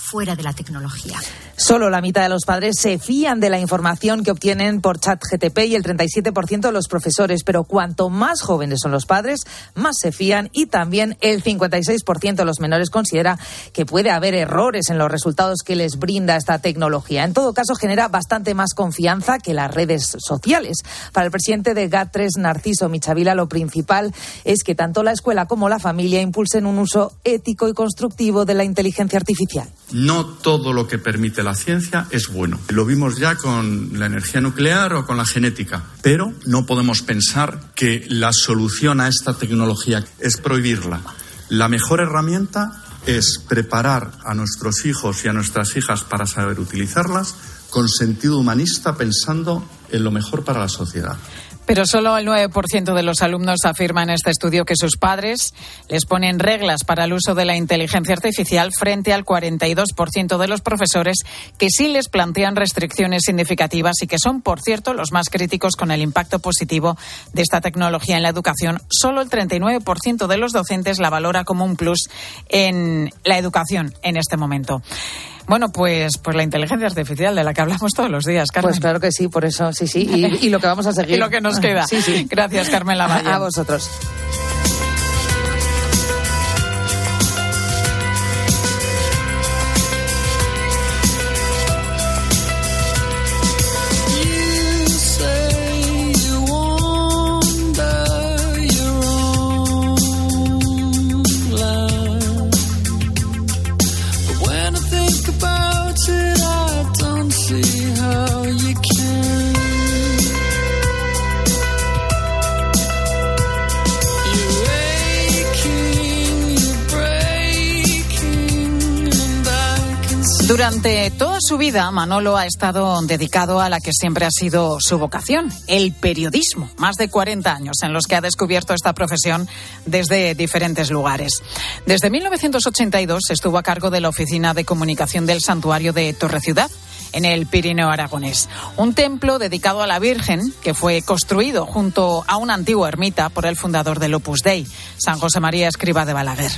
[SPEAKER 21] fuera de la tecnología.
[SPEAKER 20] Solo la mitad de los padres se fían de la información que obtienen por chat GTP y el 37% de los profesores, pero cuanto más jóvenes son los padres, más se fían y también el 56% de los menores considera que puede haber errores en los resultados que les brinda esta tecnología. En todo caso, genera bastante más confianza que las redes sociales. Para el presidente de GAT3, Narciso Michavila, lo principal es que tanto la escuela como la familia impulsen un uso ético y constructivo de la inteligencia artificial.
[SPEAKER 22] No todo lo que permite la ciencia es bueno. Lo vimos ya con la energía nuclear o con la genética. Pero no podemos pensar que la solución a esta tecnología es prohibirla. La mejor herramienta es preparar a nuestros hijos y a nuestras hijas para saber utilizarlas con sentido humanista pensando en lo mejor para la sociedad.
[SPEAKER 1] Pero solo el 9% de los alumnos afirma en este estudio que sus padres les ponen reglas para el uso de la inteligencia artificial frente al 42% de los profesores que sí les plantean restricciones significativas y que son, por cierto, los más críticos con el impacto positivo de esta tecnología en la educación. Solo el 39% de los docentes la valora como un plus en la educación en este momento. Bueno, pues, pues la inteligencia artificial de la que hablamos todos los días, Carmen.
[SPEAKER 20] Pues claro que sí, por eso, sí, sí. Y, lo que vamos a <laughs> seguir.
[SPEAKER 1] y lo que nos queda.
[SPEAKER 20] Sí, sí.
[SPEAKER 1] Gracias, Carmen Lavalle.
[SPEAKER 20] A vosotros.
[SPEAKER 1] Toda su vida, Manolo ha estado dedicado a la que siempre ha sido su vocación, el periodismo. Más de 40 años en los que ha descubierto esta profesión desde diferentes lugares. Desde 1982 estuvo a cargo de la Oficina de Comunicación del Santuario de Torre Ciudad en el Pirineo Aragonés. Un templo dedicado a la Virgen que fue construido junto a una antigua ermita por el fundador del Opus Dei, San José María Escriba de Balaguer.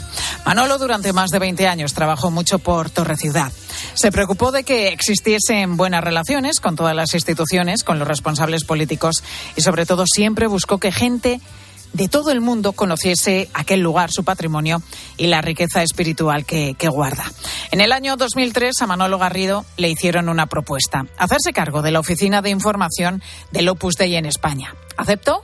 [SPEAKER 1] Manolo durante más de 20 años trabajó mucho por Torre Ciudad. Se preocupó de que existiesen buenas relaciones con todas las instituciones, con los responsables políticos y sobre todo siempre buscó que gente de todo el mundo conociese aquel lugar, su patrimonio y la riqueza espiritual que, guarda. En el año 2003 a Manolo Garrido le hicieron una propuesta, hacerse cargo de la Oficina de Información del Opus Dei en España. ¿Aceptó?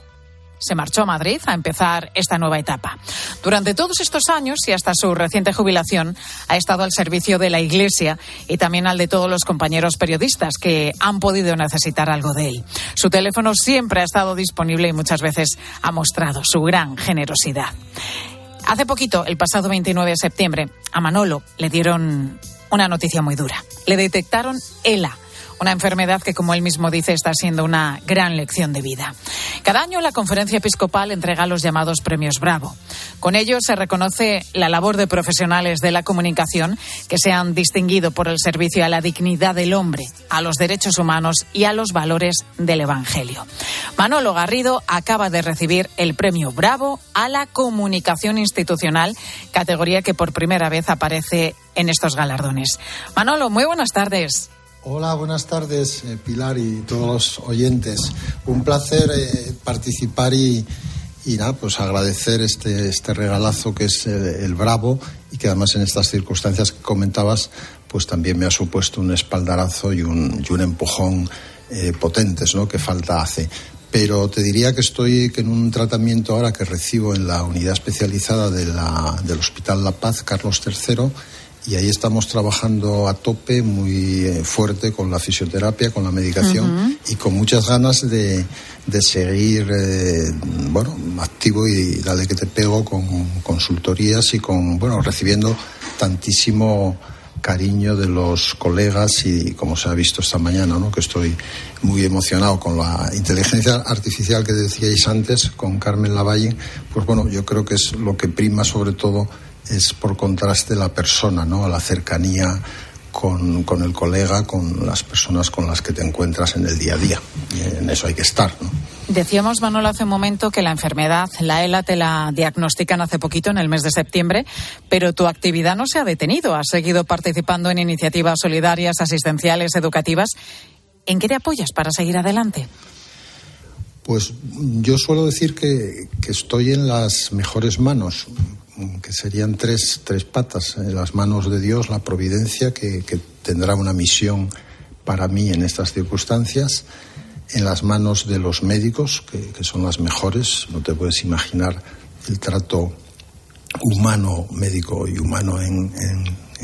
[SPEAKER 1] Se marchó a Madrid a empezar esta nueva etapa. Durante todos estos años y hasta su reciente jubilación ha estado al servicio de la Iglesia y también al de todos los compañeros periodistas que han podido necesitar algo de él. Su teléfono siempre ha estado disponible y muchas veces ha mostrado su gran generosidad. Hace poquito, el pasado 29 de septiembre, a Manolo le dieron una noticia muy dura. Le detectaron ELA una enfermedad que, como él mismo dice, está siendo una gran lección de vida. Cada año la Conferencia Episcopal entrega los llamados Premios Bravo. Con ellos se reconoce la labor de profesionales de la comunicación que se han distinguido por el servicio a la dignidad del hombre, a los derechos humanos y a los valores del Evangelio. Manolo Garrido acaba de recibir el Premio Bravo a la comunicación institucional, categoría que por primera vez aparece en estos galardones. Manolo, muy buenas tardes.
[SPEAKER 23] Hola, buenas tardes, eh, Pilar y todos los oyentes. Un placer eh, participar y, y nada, pues agradecer este, este regalazo que es el, Bravo y que además en estas circunstancias que comentabas, pues también me ha supuesto un espaldarazo y un, un empujón eh, potentes, ¿no? Que falta hace. Pero te diría que estoy en un tratamiento ahora que recibo en la unidad especializada de del Hospital La Paz, Carlos III, y ahí estamos trabajando a tope, muy eh, fuerte con la fisioterapia, con la medicación y con muchas ganas de, de seguir, eh, bueno, activo y dale que te pego con consultorías y con, bueno, recibiendo tantísimo cariño de los colegas y como se ha visto esta mañana, ¿no? que estoy muy emocionado con la inteligencia artificial que decíais antes, con Carmen Lavalle, pues bueno, yo creo que es lo que prima sobre todo es por contraste la persona, ¿no? La cercanía con, con, el colega, con las personas con las que te encuentras en el día a día. Y en eso hay que estar, ¿no?
[SPEAKER 1] Decíamos, Manuel, hace un momento que la enfermedad, la ELA, te la diagnostican hace poquito, en el mes de septiembre, pero tu actividad no se ha detenido. Has seguido participando en iniciativas solidarias, asistenciales, educativas. ¿En qué te apoyas para seguir adelante?
[SPEAKER 23] Pues yo suelo decir que, que estoy en las mejores manos, que serían tres, tres patas, en las manos de Dios, la providencia, que, tendrá una misión para mí en estas circunstancias, en las manos de los médicos, que, son las mejores, no te puedes imaginar el trato humano, médico y humano en,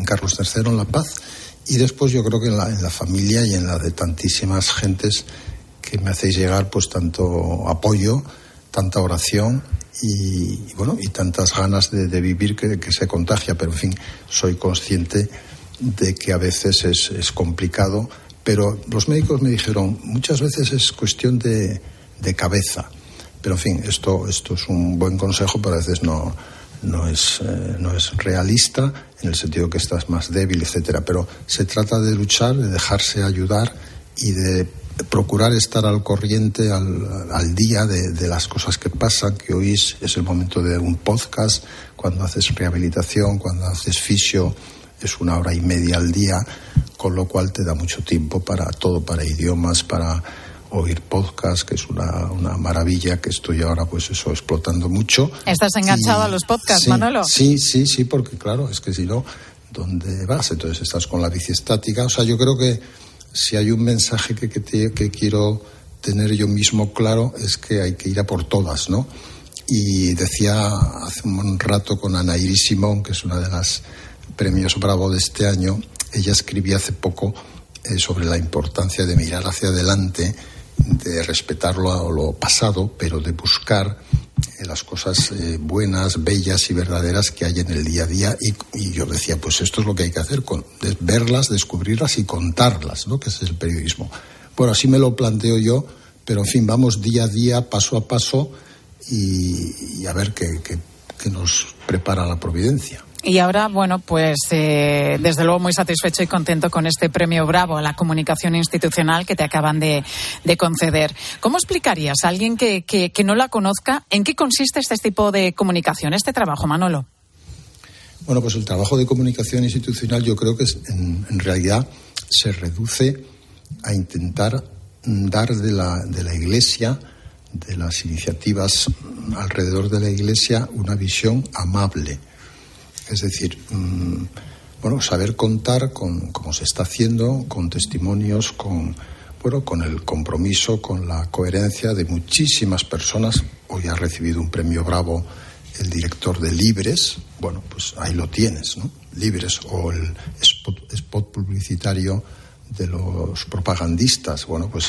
[SPEAKER 23] Carlos III, en La Paz, y después yo creo que en la, en la familia y en la de tantísimas gentes que me hacéis llegar pues tanto apoyo, tanta oración y, bueno, y tantas ganas de, vivir que, que, se contagia, pero en fin, soy consciente de que a veces es, es, complicado, pero los médicos me dijeron, muchas veces es cuestión de, de cabeza, pero en fin, esto, esto es un buen consejo, pero a veces no, no es, eh, no es realista en el sentido que estás más débil, etcétera, pero se trata de luchar, de dejarse ayudar y de procurar estar al corriente, al, al día de, de, las cosas que pasan, que hoy es, es, el momento de un podcast, cuando haces rehabilitación, cuando haces fisio, es una hora y media al día, con lo cual te da mucho tiempo para todo, para idiomas, para oír podcast, que es una, una maravilla que estoy ahora pues eso explotando mucho.
[SPEAKER 1] ¿Estás enganchado
[SPEAKER 23] y,
[SPEAKER 1] a los podcasts,
[SPEAKER 23] sí,
[SPEAKER 1] Manolo?
[SPEAKER 23] Sí, sí, sí, porque claro, es que si no, ¿dónde vas? Entonces estás con la bici estática. O sea, yo creo que si hay un mensaje que, que, quiero tener yo mismo claro es que hay que ir a por todas, ¿no? Y decía hace un rato con Ana Iris Simón, que es una de las premios Bravo de este año, ella escribía hace poco eh, sobre la importancia de mirar hacia adelante, de respetar lo, pasado, pero de buscar las cosas eh, buenas, bellas y verdaderas que hay en el día a día. Y, yo decía, pues esto es lo que hay que hacer, con, verlas, descubrirlas y contarlas, ¿no? que es el periodismo. Bueno, así me lo planteo yo, pero en fin, vamos día a día, paso a paso y, y a ver qué, qué, qué nos prepara la providencia.
[SPEAKER 1] Y ahora, bueno, pues eh, desde luego muy satisfecho y contento con este premio Bravo a la comunicación institucional que te acaban de, de conceder. ¿Cómo explicarías a alguien que, que, que, no la conozca en qué consiste este tipo de comunicación, este trabajo, Manolo?
[SPEAKER 23] Bueno, pues el trabajo de comunicación institucional yo creo que es, en, en realidad se reduce a intentar dar de la, de la Iglesia, de las iniciativas alrededor de la Iglesia, una visión amable es decir, mmm, bueno, saber contar con, como se está haciendo, con testimonios, con, bueno, con el compromiso, con la coherencia de muchísimas personas. Hoy ha recibido un premio Bravo el director de Libres, bueno, pues ahí lo tienes, ¿no? Libres o el spot, spot publicitario de los propagandistas, bueno, pues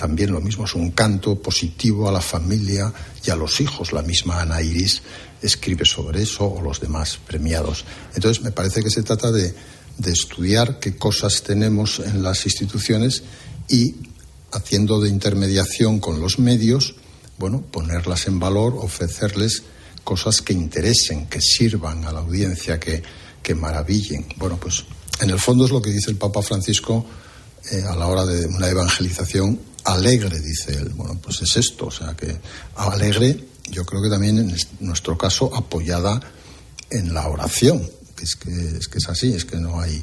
[SPEAKER 23] también lo mismo, es un canto positivo a la familia y a los hijos. La misma Ana Iris escribe sobre eso o los demás premiados. Entonces, me parece que se trata de, de estudiar qué cosas tenemos en las instituciones y haciendo de intermediación con los medios, bueno, ponerlas en valor, ofrecerles cosas que interesen, que sirvan a la audiencia, que, que maravillen. Bueno, pues en el fondo es lo que dice el Papa Francisco eh, a la hora de una evangelización alegre, dice él. Bueno, pues es esto, o sea que alegre, yo creo que también en nuestro caso apoyada en la oración, que es que es, que es así, es que no hay,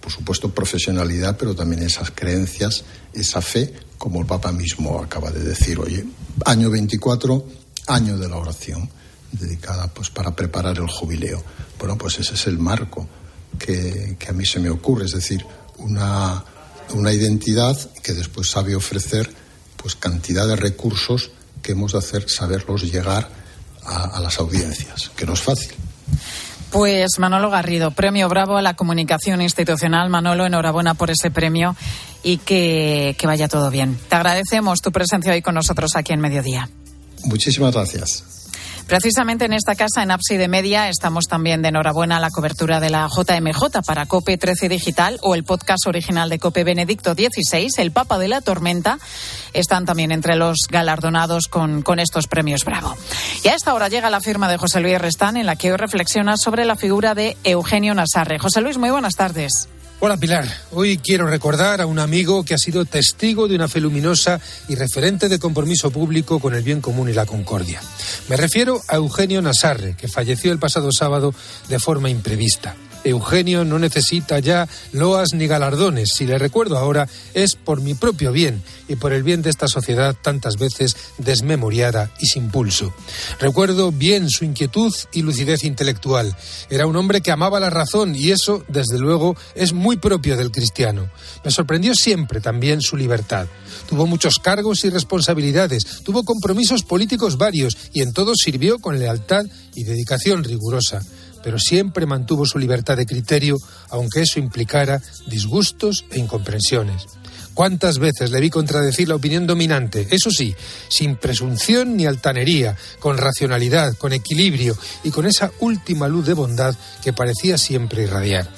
[SPEAKER 23] por supuesto, profesionalidad, pero también esas creencias, esa fe, como el Papa mismo acaba de decir, oye, año 24, año de la oración, dedicada pues para preparar el jubileo. Bueno, pues ese es el marco que, que a mí se me ocurre, es decir, una una identidad que después sabe ofrecer pues cantidad de recursos que hemos de hacer saberlos llegar a, a las audiencias, que no es fácil.
[SPEAKER 1] Pues Manolo Garrido, premio Bravo a la comunicación institucional. Manolo, enhorabuena por ese premio y que, que vaya todo bien. Te agradecemos tu presencia hoy con nosotros aquí en Mediodía.
[SPEAKER 23] Muchísimas gracias.
[SPEAKER 1] Precisamente en esta casa, en Ábside Media, estamos también de enhorabuena a la cobertura de la JMJ para COPE 13 Digital o el podcast original de COPE Benedicto XVI, El Papa de la Tormenta. Están también entre los galardonados con, con estos premios Bravo. Y a esta hora llega la firma de José Luis Restán, en la que hoy reflexiona sobre la figura de Eugenio Nasarre. José Luis, muy buenas tardes.
[SPEAKER 24] Hola Pilar, hoy quiero recordar a un amigo que ha sido testigo de una fe luminosa y referente de compromiso público con el bien común y la concordia. Me refiero a Eugenio Nasarre, que falleció el pasado sábado de forma imprevista. Eugenio no necesita ya loas ni galardones. Si le recuerdo ahora es por mi propio bien y por el bien de esta sociedad tantas veces desmemoriada y sin pulso. Recuerdo bien su inquietud y lucidez intelectual. Era un hombre que amaba la razón y eso, desde luego, es muy propio del cristiano. Me sorprendió siempre también su libertad. Tuvo muchos cargos y responsabilidades, tuvo compromisos políticos varios y en todos sirvió con lealtad y dedicación rigurosa pero siempre mantuvo su libertad de criterio, aunque eso implicara disgustos e incomprensiones. ¿Cuántas veces le vi contradecir la opinión dominante? Eso sí, sin presunción ni altanería, con racionalidad, con equilibrio y con esa última luz de bondad que parecía siempre irradiar.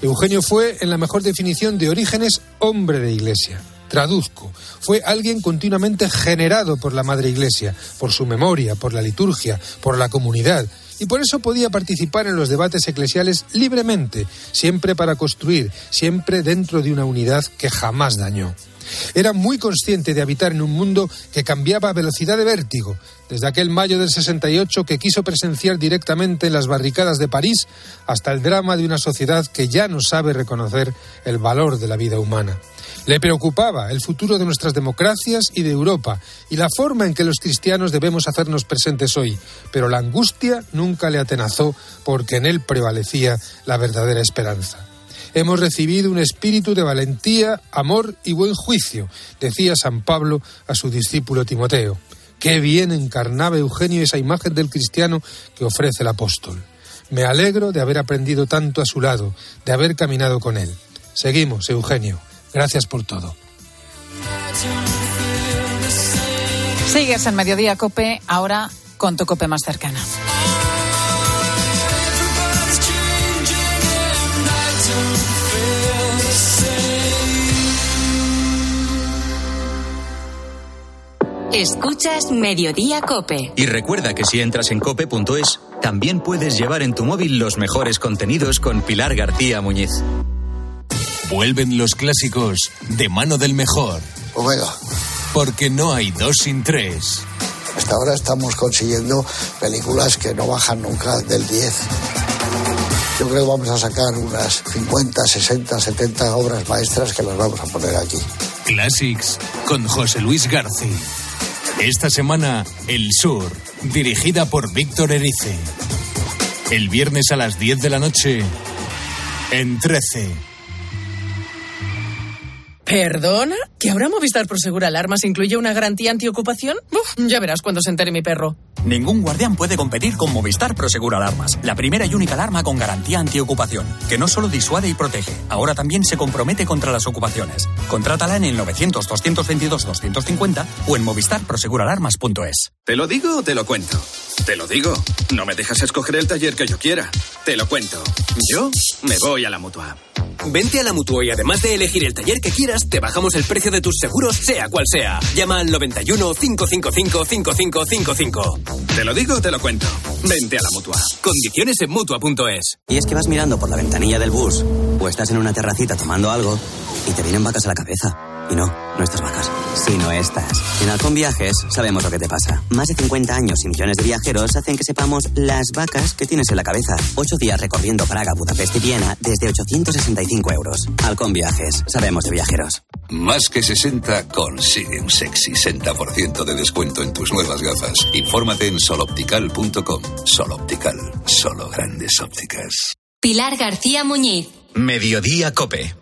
[SPEAKER 24] Eugenio fue, en la mejor definición de orígenes, hombre de iglesia. Traduzco, fue alguien continuamente generado por la Madre Iglesia, por su memoria, por la liturgia, por la comunidad, y por eso podía participar en los debates eclesiales libremente, siempre para construir, siempre dentro de una unidad que jamás dañó. Era muy consciente de habitar en un mundo que cambiaba a velocidad de vértigo, desde aquel mayo del 68 que quiso presenciar directamente en las barricadas de París hasta el drama de una sociedad que ya no sabe reconocer el valor de la vida humana. Le preocupaba el futuro de nuestras democracias y de Europa y la forma en que los cristianos debemos hacernos presentes hoy, pero la angustia nunca le atenazó porque en él prevalecía la verdadera esperanza. Hemos recibido un espíritu de valentía, amor y buen juicio, decía San Pablo a su discípulo Timoteo. Qué bien encarnaba Eugenio esa imagen del cristiano que ofrece el apóstol. Me alegro de haber aprendido tanto a su lado, de haber caminado con él. Seguimos, Eugenio. Gracias por todo.
[SPEAKER 1] Sigues en Mediodía Cope, ahora con tu Cope más cercana.
[SPEAKER 6] Escuchas Mediodía Cope.
[SPEAKER 2] Y recuerda que si entras en cope.es, también puedes llevar en tu móvil los mejores contenidos con Pilar García Muñiz.
[SPEAKER 25] Vuelven los clásicos de mano del mejor.
[SPEAKER 26] Omega.
[SPEAKER 25] Porque no hay dos sin tres.
[SPEAKER 26] Hasta ahora estamos consiguiendo películas que no bajan nunca del 10. Yo creo que vamos a sacar unas 50, 60, 70 obras maestras que las vamos a poner aquí.
[SPEAKER 25] Classics con José Luis García. Esta semana, El Sur, dirigida por Víctor Erice. El viernes a las 10 de la noche, en 13.
[SPEAKER 27] ¿Perdona? ¿Que ahora Movistar Prosegur Alarmas incluye una garantía antiocupación? Uf, ya verás cuando se entere mi perro.
[SPEAKER 28] Ningún guardián puede competir con Movistar Prosegur Alarmas, la primera y única alarma con garantía antiocupación, que no solo disuade y protege, ahora también se compromete contra las ocupaciones. Contrátala en el 900-222-250 o en movistarproseguralarmas.es.
[SPEAKER 29] ¿Te lo digo o te lo cuento? Te lo digo. No me dejas escoger el taller que yo quiera. Te lo cuento. Yo me voy a la mutua.
[SPEAKER 30] Vente a la mutua y además de elegir el taller que quieras, te bajamos el precio de tus seguros, sea cual sea. Llama al 91 555 5555.
[SPEAKER 29] Te lo digo, te lo cuento. Vente a la mutua. Condiciones en mutua.es.
[SPEAKER 31] Y es que vas mirando por la ventanilla del bus o estás en una terracita tomando algo y te vienen vacas a la cabeza. Y no, no estas vacas, sino estas. En Halcón Viajes sabemos lo que te pasa. Más de 50 años y millones de viajeros hacen que sepamos las vacas que tienes en la cabeza. Ocho días recorriendo Praga, Budapest y Viena desde 865 euros. Halcón Viajes, sabemos de viajeros.
[SPEAKER 32] Más que 60 consigue un sexy 60% de descuento en tus nuevas gafas. Infórmate en soloptical.com. Soloptical, solo grandes ópticas.
[SPEAKER 6] Pilar García Muñiz.
[SPEAKER 2] Mediodía Cope.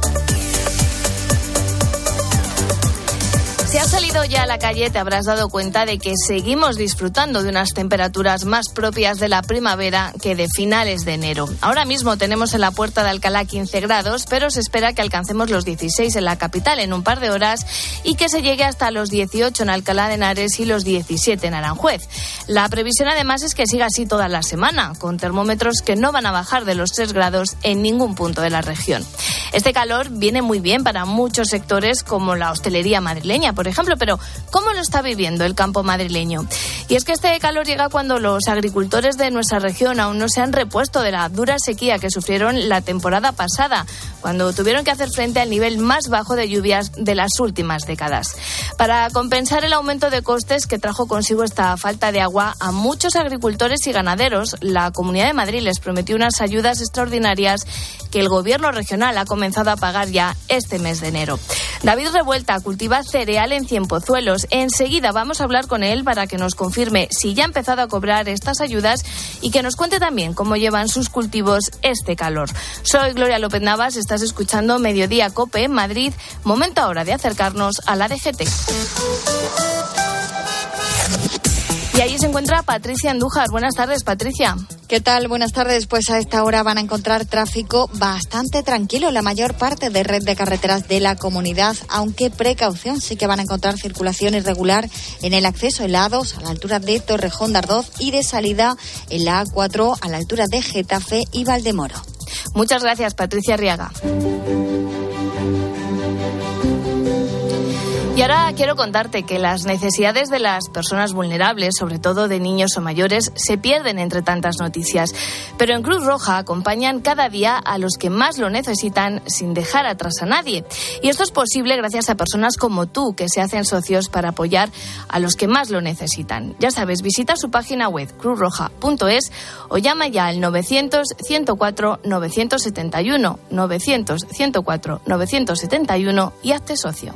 [SPEAKER 33] Si has salido ya a la calle te habrás dado cuenta de que seguimos disfrutando de unas temperaturas más propias de la primavera que de finales de enero. Ahora mismo tenemos en la puerta de Alcalá 15 grados, pero se espera que alcancemos los 16 en la capital en un par de horas y que se llegue hasta los 18 en Alcalá de Henares y los 17 en Aranjuez. La previsión además es que siga así toda la semana, con termómetros que no van a bajar de los 3 grados en ningún punto de la región. Este calor viene muy bien para muchos sectores como la hostelería madrileña, por ejemplo, pero ¿cómo lo está viviendo el campo madrileño? Y es que este calor llega cuando los agricultores de nuestra región aún no se han repuesto de la dura sequía que sufrieron la temporada pasada, cuando tuvieron que hacer frente al nivel más bajo de lluvias de las últimas décadas. Para compensar el aumento de costes que trajo consigo esta falta de agua a muchos agricultores y ganaderos, la Comunidad de Madrid les prometió unas ayudas extraordinarias que el gobierno regional ha comenzado a pagar ya este mes de enero. David Revuelta cultiva cereal en Cienpozuelos. Enseguida vamos a hablar con él para que nos confirme si ya ha empezado a cobrar estas ayudas y que nos cuente también cómo llevan sus cultivos este calor. Soy Gloria López Navas, estás escuchando Mediodía Cope en Madrid. Momento ahora de acercarnos a la DGT. Y ahí se encuentra Patricia Andújar. Buenas tardes, Patricia.
[SPEAKER 34] ¿Qué tal? Buenas tardes. Pues a esta hora van a encontrar tráfico bastante tranquilo en la mayor parte de red de carreteras de la comunidad, aunque precaución sí que van a encontrar circulación irregular en el acceso en la A2 a la altura de Torrejón de Ardoz y de salida en la A4 a la altura de Getafe y Valdemoro.
[SPEAKER 33] Muchas gracias, Patricia Riaga. Y ahora quiero contarte que las necesidades de las personas vulnerables, sobre todo de niños o mayores, se pierden entre tantas noticias. Pero en Cruz Roja acompañan cada día a los que más lo necesitan sin dejar atrás a nadie. Y esto es posible gracias a personas como tú que se hacen socios para apoyar a los que más lo necesitan. Ya sabes, visita su página web cruzroja.es o llama ya al 900 104 971 900 104 971 y hazte socio.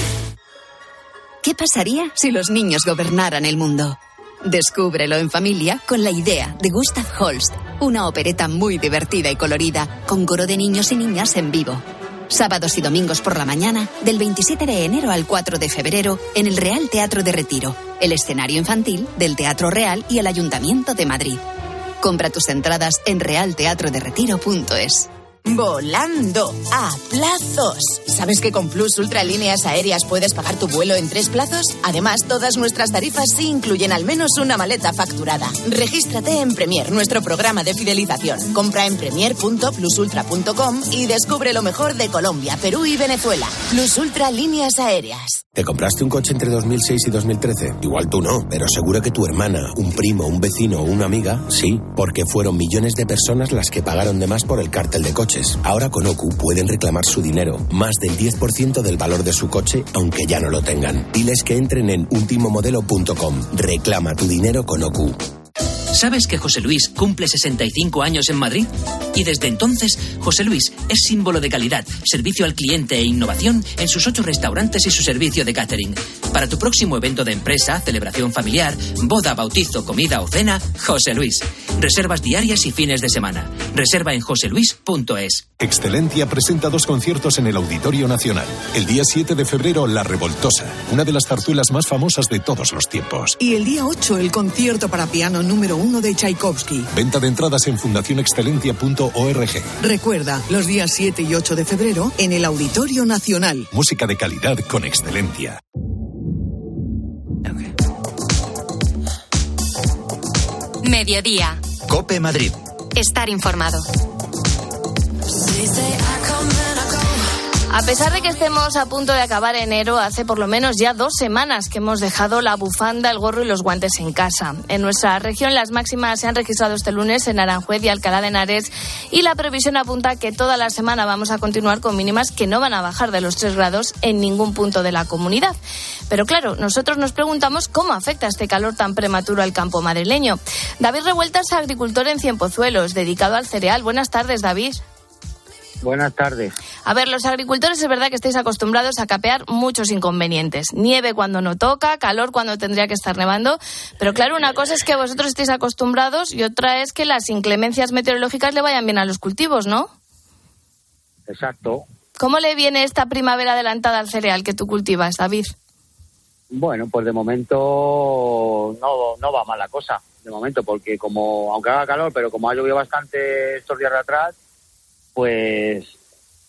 [SPEAKER 35] ¿Qué pasaría si los niños gobernaran el mundo? Descúbrelo en familia con la idea de Gustav Holst, una opereta muy divertida y colorida, con coro de niños y niñas en vivo. Sábados y domingos por la mañana, del 27 de enero al 4 de febrero, en el Real Teatro de Retiro, el escenario infantil del Teatro Real y el Ayuntamiento de Madrid. Compra tus entradas en realteatroderetiro.es.
[SPEAKER 36] Volando a plazos. ¿Sabes que con Plus Ultra Líneas Aéreas puedes pagar tu vuelo en tres plazos? Además, todas nuestras tarifas sí incluyen al menos una maleta facturada. Regístrate en Premier, nuestro programa de fidelización. Compra en premier.plusultra.com y descubre lo mejor de Colombia, Perú y Venezuela. Plus Ultra Líneas Aéreas.
[SPEAKER 37] ¿Te compraste un coche entre 2006 y 2013? Igual tú no, pero seguro que tu hermana, un primo, un vecino o una amiga, sí, porque fueron millones de personas las que pagaron de más por el cártel de coches. Ahora con OCU pueden reclamar su dinero, más del 10% del valor de su coche, aunque ya no lo tengan. Diles que entren en ultimomodelo.com. Reclama tu dinero con OCU.
[SPEAKER 38] ¿Sabes que José Luis cumple 65 años en Madrid? Y desde entonces, José Luis es símbolo de calidad, servicio al cliente e innovación en sus ocho restaurantes y su servicio de catering. Para tu próximo evento de empresa, celebración familiar, boda, bautizo, comida o cena, José Luis. Reservas diarias y fines de semana. Reserva en joseluis.es.
[SPEAKER 39] Excelencia presenta dos conciertos en el Auditorio Nacional. El día 7 de febrero, La Revoltosa, una de las zarzuelas más famosas de todos los tiempos.
[SPEAKER 40] Y el día 8, el concierto para piano número uno de Tchaikovsky.
[SPEAKER 39] Venta de entradas en fundacionexcelencia.org.
[SPEAKER 40] Recuerda, los días 7 y 8 de febrero en el Auditorio Nacional.
[SPEAKER 39] Música de calidad con excelencia.
[SPEAKER 6] Mediodía.
[SPEAKER 2] Cope Madrid.
[SPEAKER 6] Estar informado.
[SPEAKER 33] A pesar de que estemos a punto de acabar enero, hace por lo menos ya dos semanas que hemos dejado la bufanda, el gorro y los guantes en casa. En nuestra región las máximas se han registrado este lunes en Aranjuez y Alcalá de Henares y la previsión apunta que toda la semana vamos a continuar con mínimas que no van a bajar de los 3 grados en ningún punto de la comunidad. Pero claro, nosotros nos preguntamos cómo afecta este calor tan prematuro al campo madrileño. David Revueltas, agricultor en Cienpozuelos, dedicado al cereal. Buenas tardes, David.
[SPEAKER 41] Buenas tardes.
[SPEAKER 33] A ver, los agricultores es verdad que estáis acostumbrados a capear muchos inconvenientes. Nieve cuando no toca, calor cuando tendría que estar nevando. Pero claro, una cosa es que vosotros estéis acostumbrados y otra es que las inclemencias meteorológicas le vayan bien a los cultivos, ¿no?
[SPEAKER 41] Exacto.
[SPEAKER 33] ¿Cómo le viene esta primavera adelantada al cereal que tú cultivas, David?
[SPEAKER 41] Bueno, pues de momento no, no va mal la cosa. De momento, porque como, aunque haga calor, pero como ha llovido bastante estos días de atrás, pues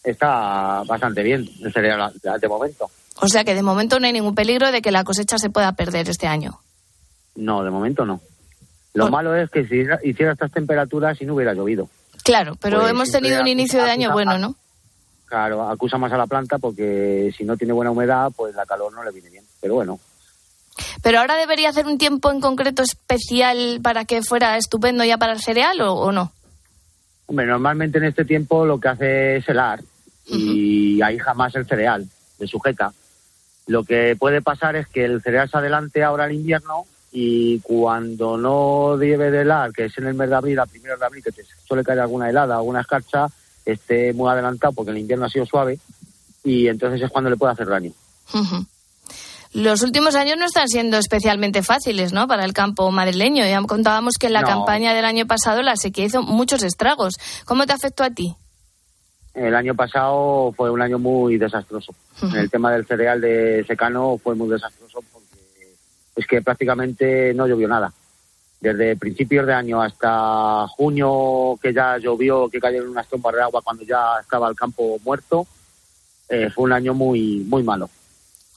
[SPEAKER 41] está bastante bien el cereal de momento.
[SPEAKER 33] O sea que de momento no hay ningún peligro de que la cosecha se pueda perder este año.
[SPEAKER 41] No, de momento no. Lo malo es que si hiciera estas temperaturas y no hubiera llovido.
[SPEAKER 33] Claro, pero
[SPEAKER 41] Pues
[SPEAKER 33] hemos tenido un
[SPEAKER 41] acusa-
[SPEAKER 33] inicio de año bueno, ¿no?
[SPEAKER 41] Claro, acusa más a la planta porque si no tiene buena humedad, pues la calor no le viene bien. Pero bueno,
[SPEAKER 33] Pero ahora debería hacer un tiempo en concreto especial para que fuera estupendo ya para el cereal o, o no.
[SPEAKER 41] Hombre, normalmente en este tiempo lo que hace es helar y ahí jamás el cereal le sujeta. Lo que puede pasar es que el cereal se adelante ahora al invierno y cuando no debe de helar, que es en el mes de abril, a primeros de abril, que te suele caer alguna helada, alguna escarcha, esté muy adelantado porque el invierno ha sido suave y entonces es cuando le puede hacer daño.
[SPEAKER 33] Los últimos años no están siendo especialmente fáciles, ¿no? Para el campo madrileño. Ya contábamos que en la
[SPEAKER 41] No.
[SPEAKER 33] campaña del año pasado la sequía hizo muchos estragos. ¿Cómo te afectó a ti?
[SPEAKER 41] El año pasado fue un año muy desastroso. En el tema del cereal de secano fue muy desastroso porque es que prácticamente no llovió nada. Desde principios de año hasta junio, que ya llovió, que cayeron unas trompas de agua cuando ya estaba el campo muerto, eh, fue un año muy, muy malo.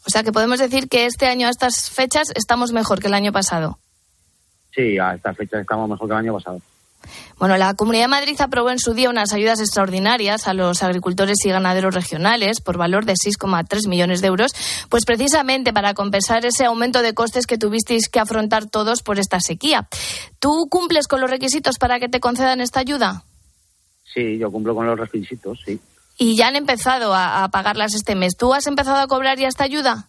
[SPEAKER 33] O sea que podemos decir que este año a estas fechas estamos mejor que el año pasado.
[SPEAKER 41] Sí, a esta fecha estamos mejor que el año pasado.
[SPEAKER 33] Bueno, la Comunidad de Madrid aprobó en su día unas ayudas extraordinarias a los agricultores y ganaderos regionales por valor de 6,3 millones de euros, pues precisamente para compensar ese aumento de costes que tuvisteis que afrontar todos por esta sequía. ¿Tú cumples con los requisitos para que te concedan esta ayuda?
[SPEAKER 41] Sí, yo cumplo con los requisitos, sí.
[SPEAKER 33] Y ya han empezado a, a pagarlas este mes. ¿Tú has empezado a cobrar ya esta ayuda?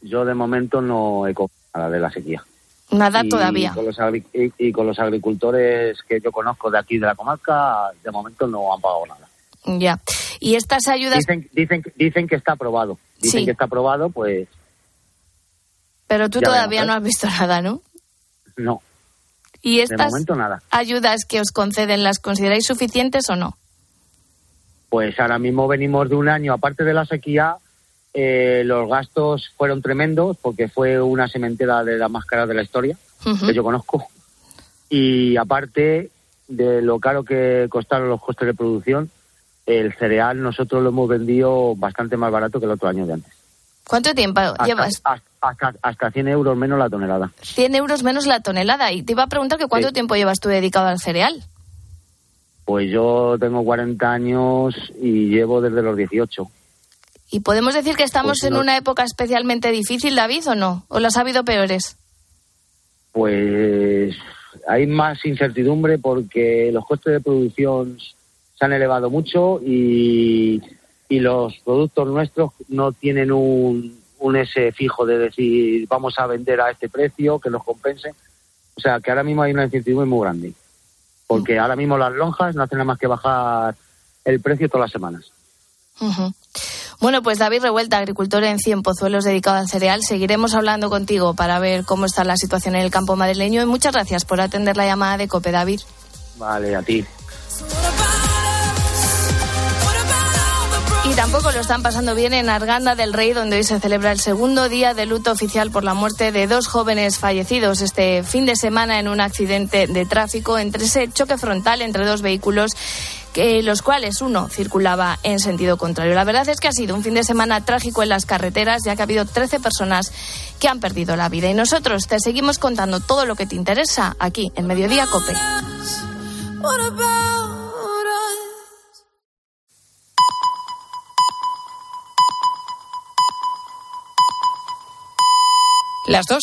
[SPEAKER 41] Yo de momento no he cobrado nada de la sequía.
[SPEAKER 33] Nada
[SPEAKER 41] y
[SPEAKER 33] todavía.
[SPEAKER 41] Con los agri- y, y con los agricultores que yo conozco de aquí de la comarca, de momento no han pagado nada.
[SPEAKER 33] Ya. Y estas ayudas,
[SPEAKER 41] Dicen, dicen, dicen que está aprobado. Dicen
[SPEAKER 33] Sí.
[SPEAKER 41] que está aprobado, pues
[SPEAKER 33] pero tú todavía
[SPEAKER 41] veremos,
[SPEAKER 33] no
[SPEAKER 41] ¿eh?
[SPEAKER 33] has visto nada, ¿no?
[SPEAKER 41] no.
[SPEAKER 33] ¿Y
[SPEAKER 41] De
[SPEAKER 33] estas
[SPEAKER 41] momento nada.
[SPEAKER 33] ayudas que os conceden las consideráis suficientes o no?
[SPEAKER 41] Pues ahora mismo venimos de un año, aparte de la sequía, eh, los gastos fueron tremendos porque fue una sementera de las más caras de la historia que yo conozco. Y aparte de lo caro que costaron los costes de producción, el cereal nosotros lo hemos vendido bastante más barato que el otro año de antes.
[SPEAKER 33] ¿Cuánto tiempo
[SPEAKER 41] Hasta,
[SPEAKER 33] llevas?
[SPEAKER 41] hasta, hasta, hasta 100 euros menos la tonelada.
[SPEAKER 33] 100 euros menos la tonelada. Y te iba a preguntar que cuánto
[SPEAKER 41] Sí.
[SPEAKER 33] tiempo llevas tú dedicado al cereal.
[SPEAKER 41] Pues yo tengo 40 años y llevo desde los 18.
[SPEAKER 33] ¿Y podemos decir que estamos
[SPEAKER 41] Pues
[SPEAKER 33] en
[SPEAKER 41] no.
[SPEAKER 33] una época especialmente difícil, David, o no? ¿O las ha habido peores?
[SPEAKER 41] Pues hay más incertidumbre porque los costes de producción se han elevado mucho y, y los productos nuestros no tienen un, un ese fijo de decir vamos a vender a este precio que nos compense. O sea, que ahora mismo hay una incertidumbre muy grande. Porque ahora mismo las lonjas no hacen nada más que bajar el precio todas las semanas.
[SPEAKER 33] Bueno, pues David Revuelta, agricultor en Cien Pozuelos dedicado al cereal. Seguiremos hablando contigo para ver cómo está la situación en el campo madrileño y muchas gracias por atender la llamada de COPE, David.
[SPEAKER 41] Vale, a ti.
[SPEAKER 33] Y tampoco lo están pasando bien en Arganda del Rey, donde hoy se celebra el segundo día de luto oficial por la muerte de dos jóvenes fallecidos este fin de semana en un accidente de tráfico entre ese choque frontal entre dos vehículos los cuales uno circulaba en sentido contrario. La verdad es que ha sido un fin de semana trágico en las carreteras, ya que ha habido 13 personas que han perdido la vida. Y nosotros te seguimos contando todo lo que te interesa aquí en Mediodía Cope.
[SPEAKER 27] Las dos.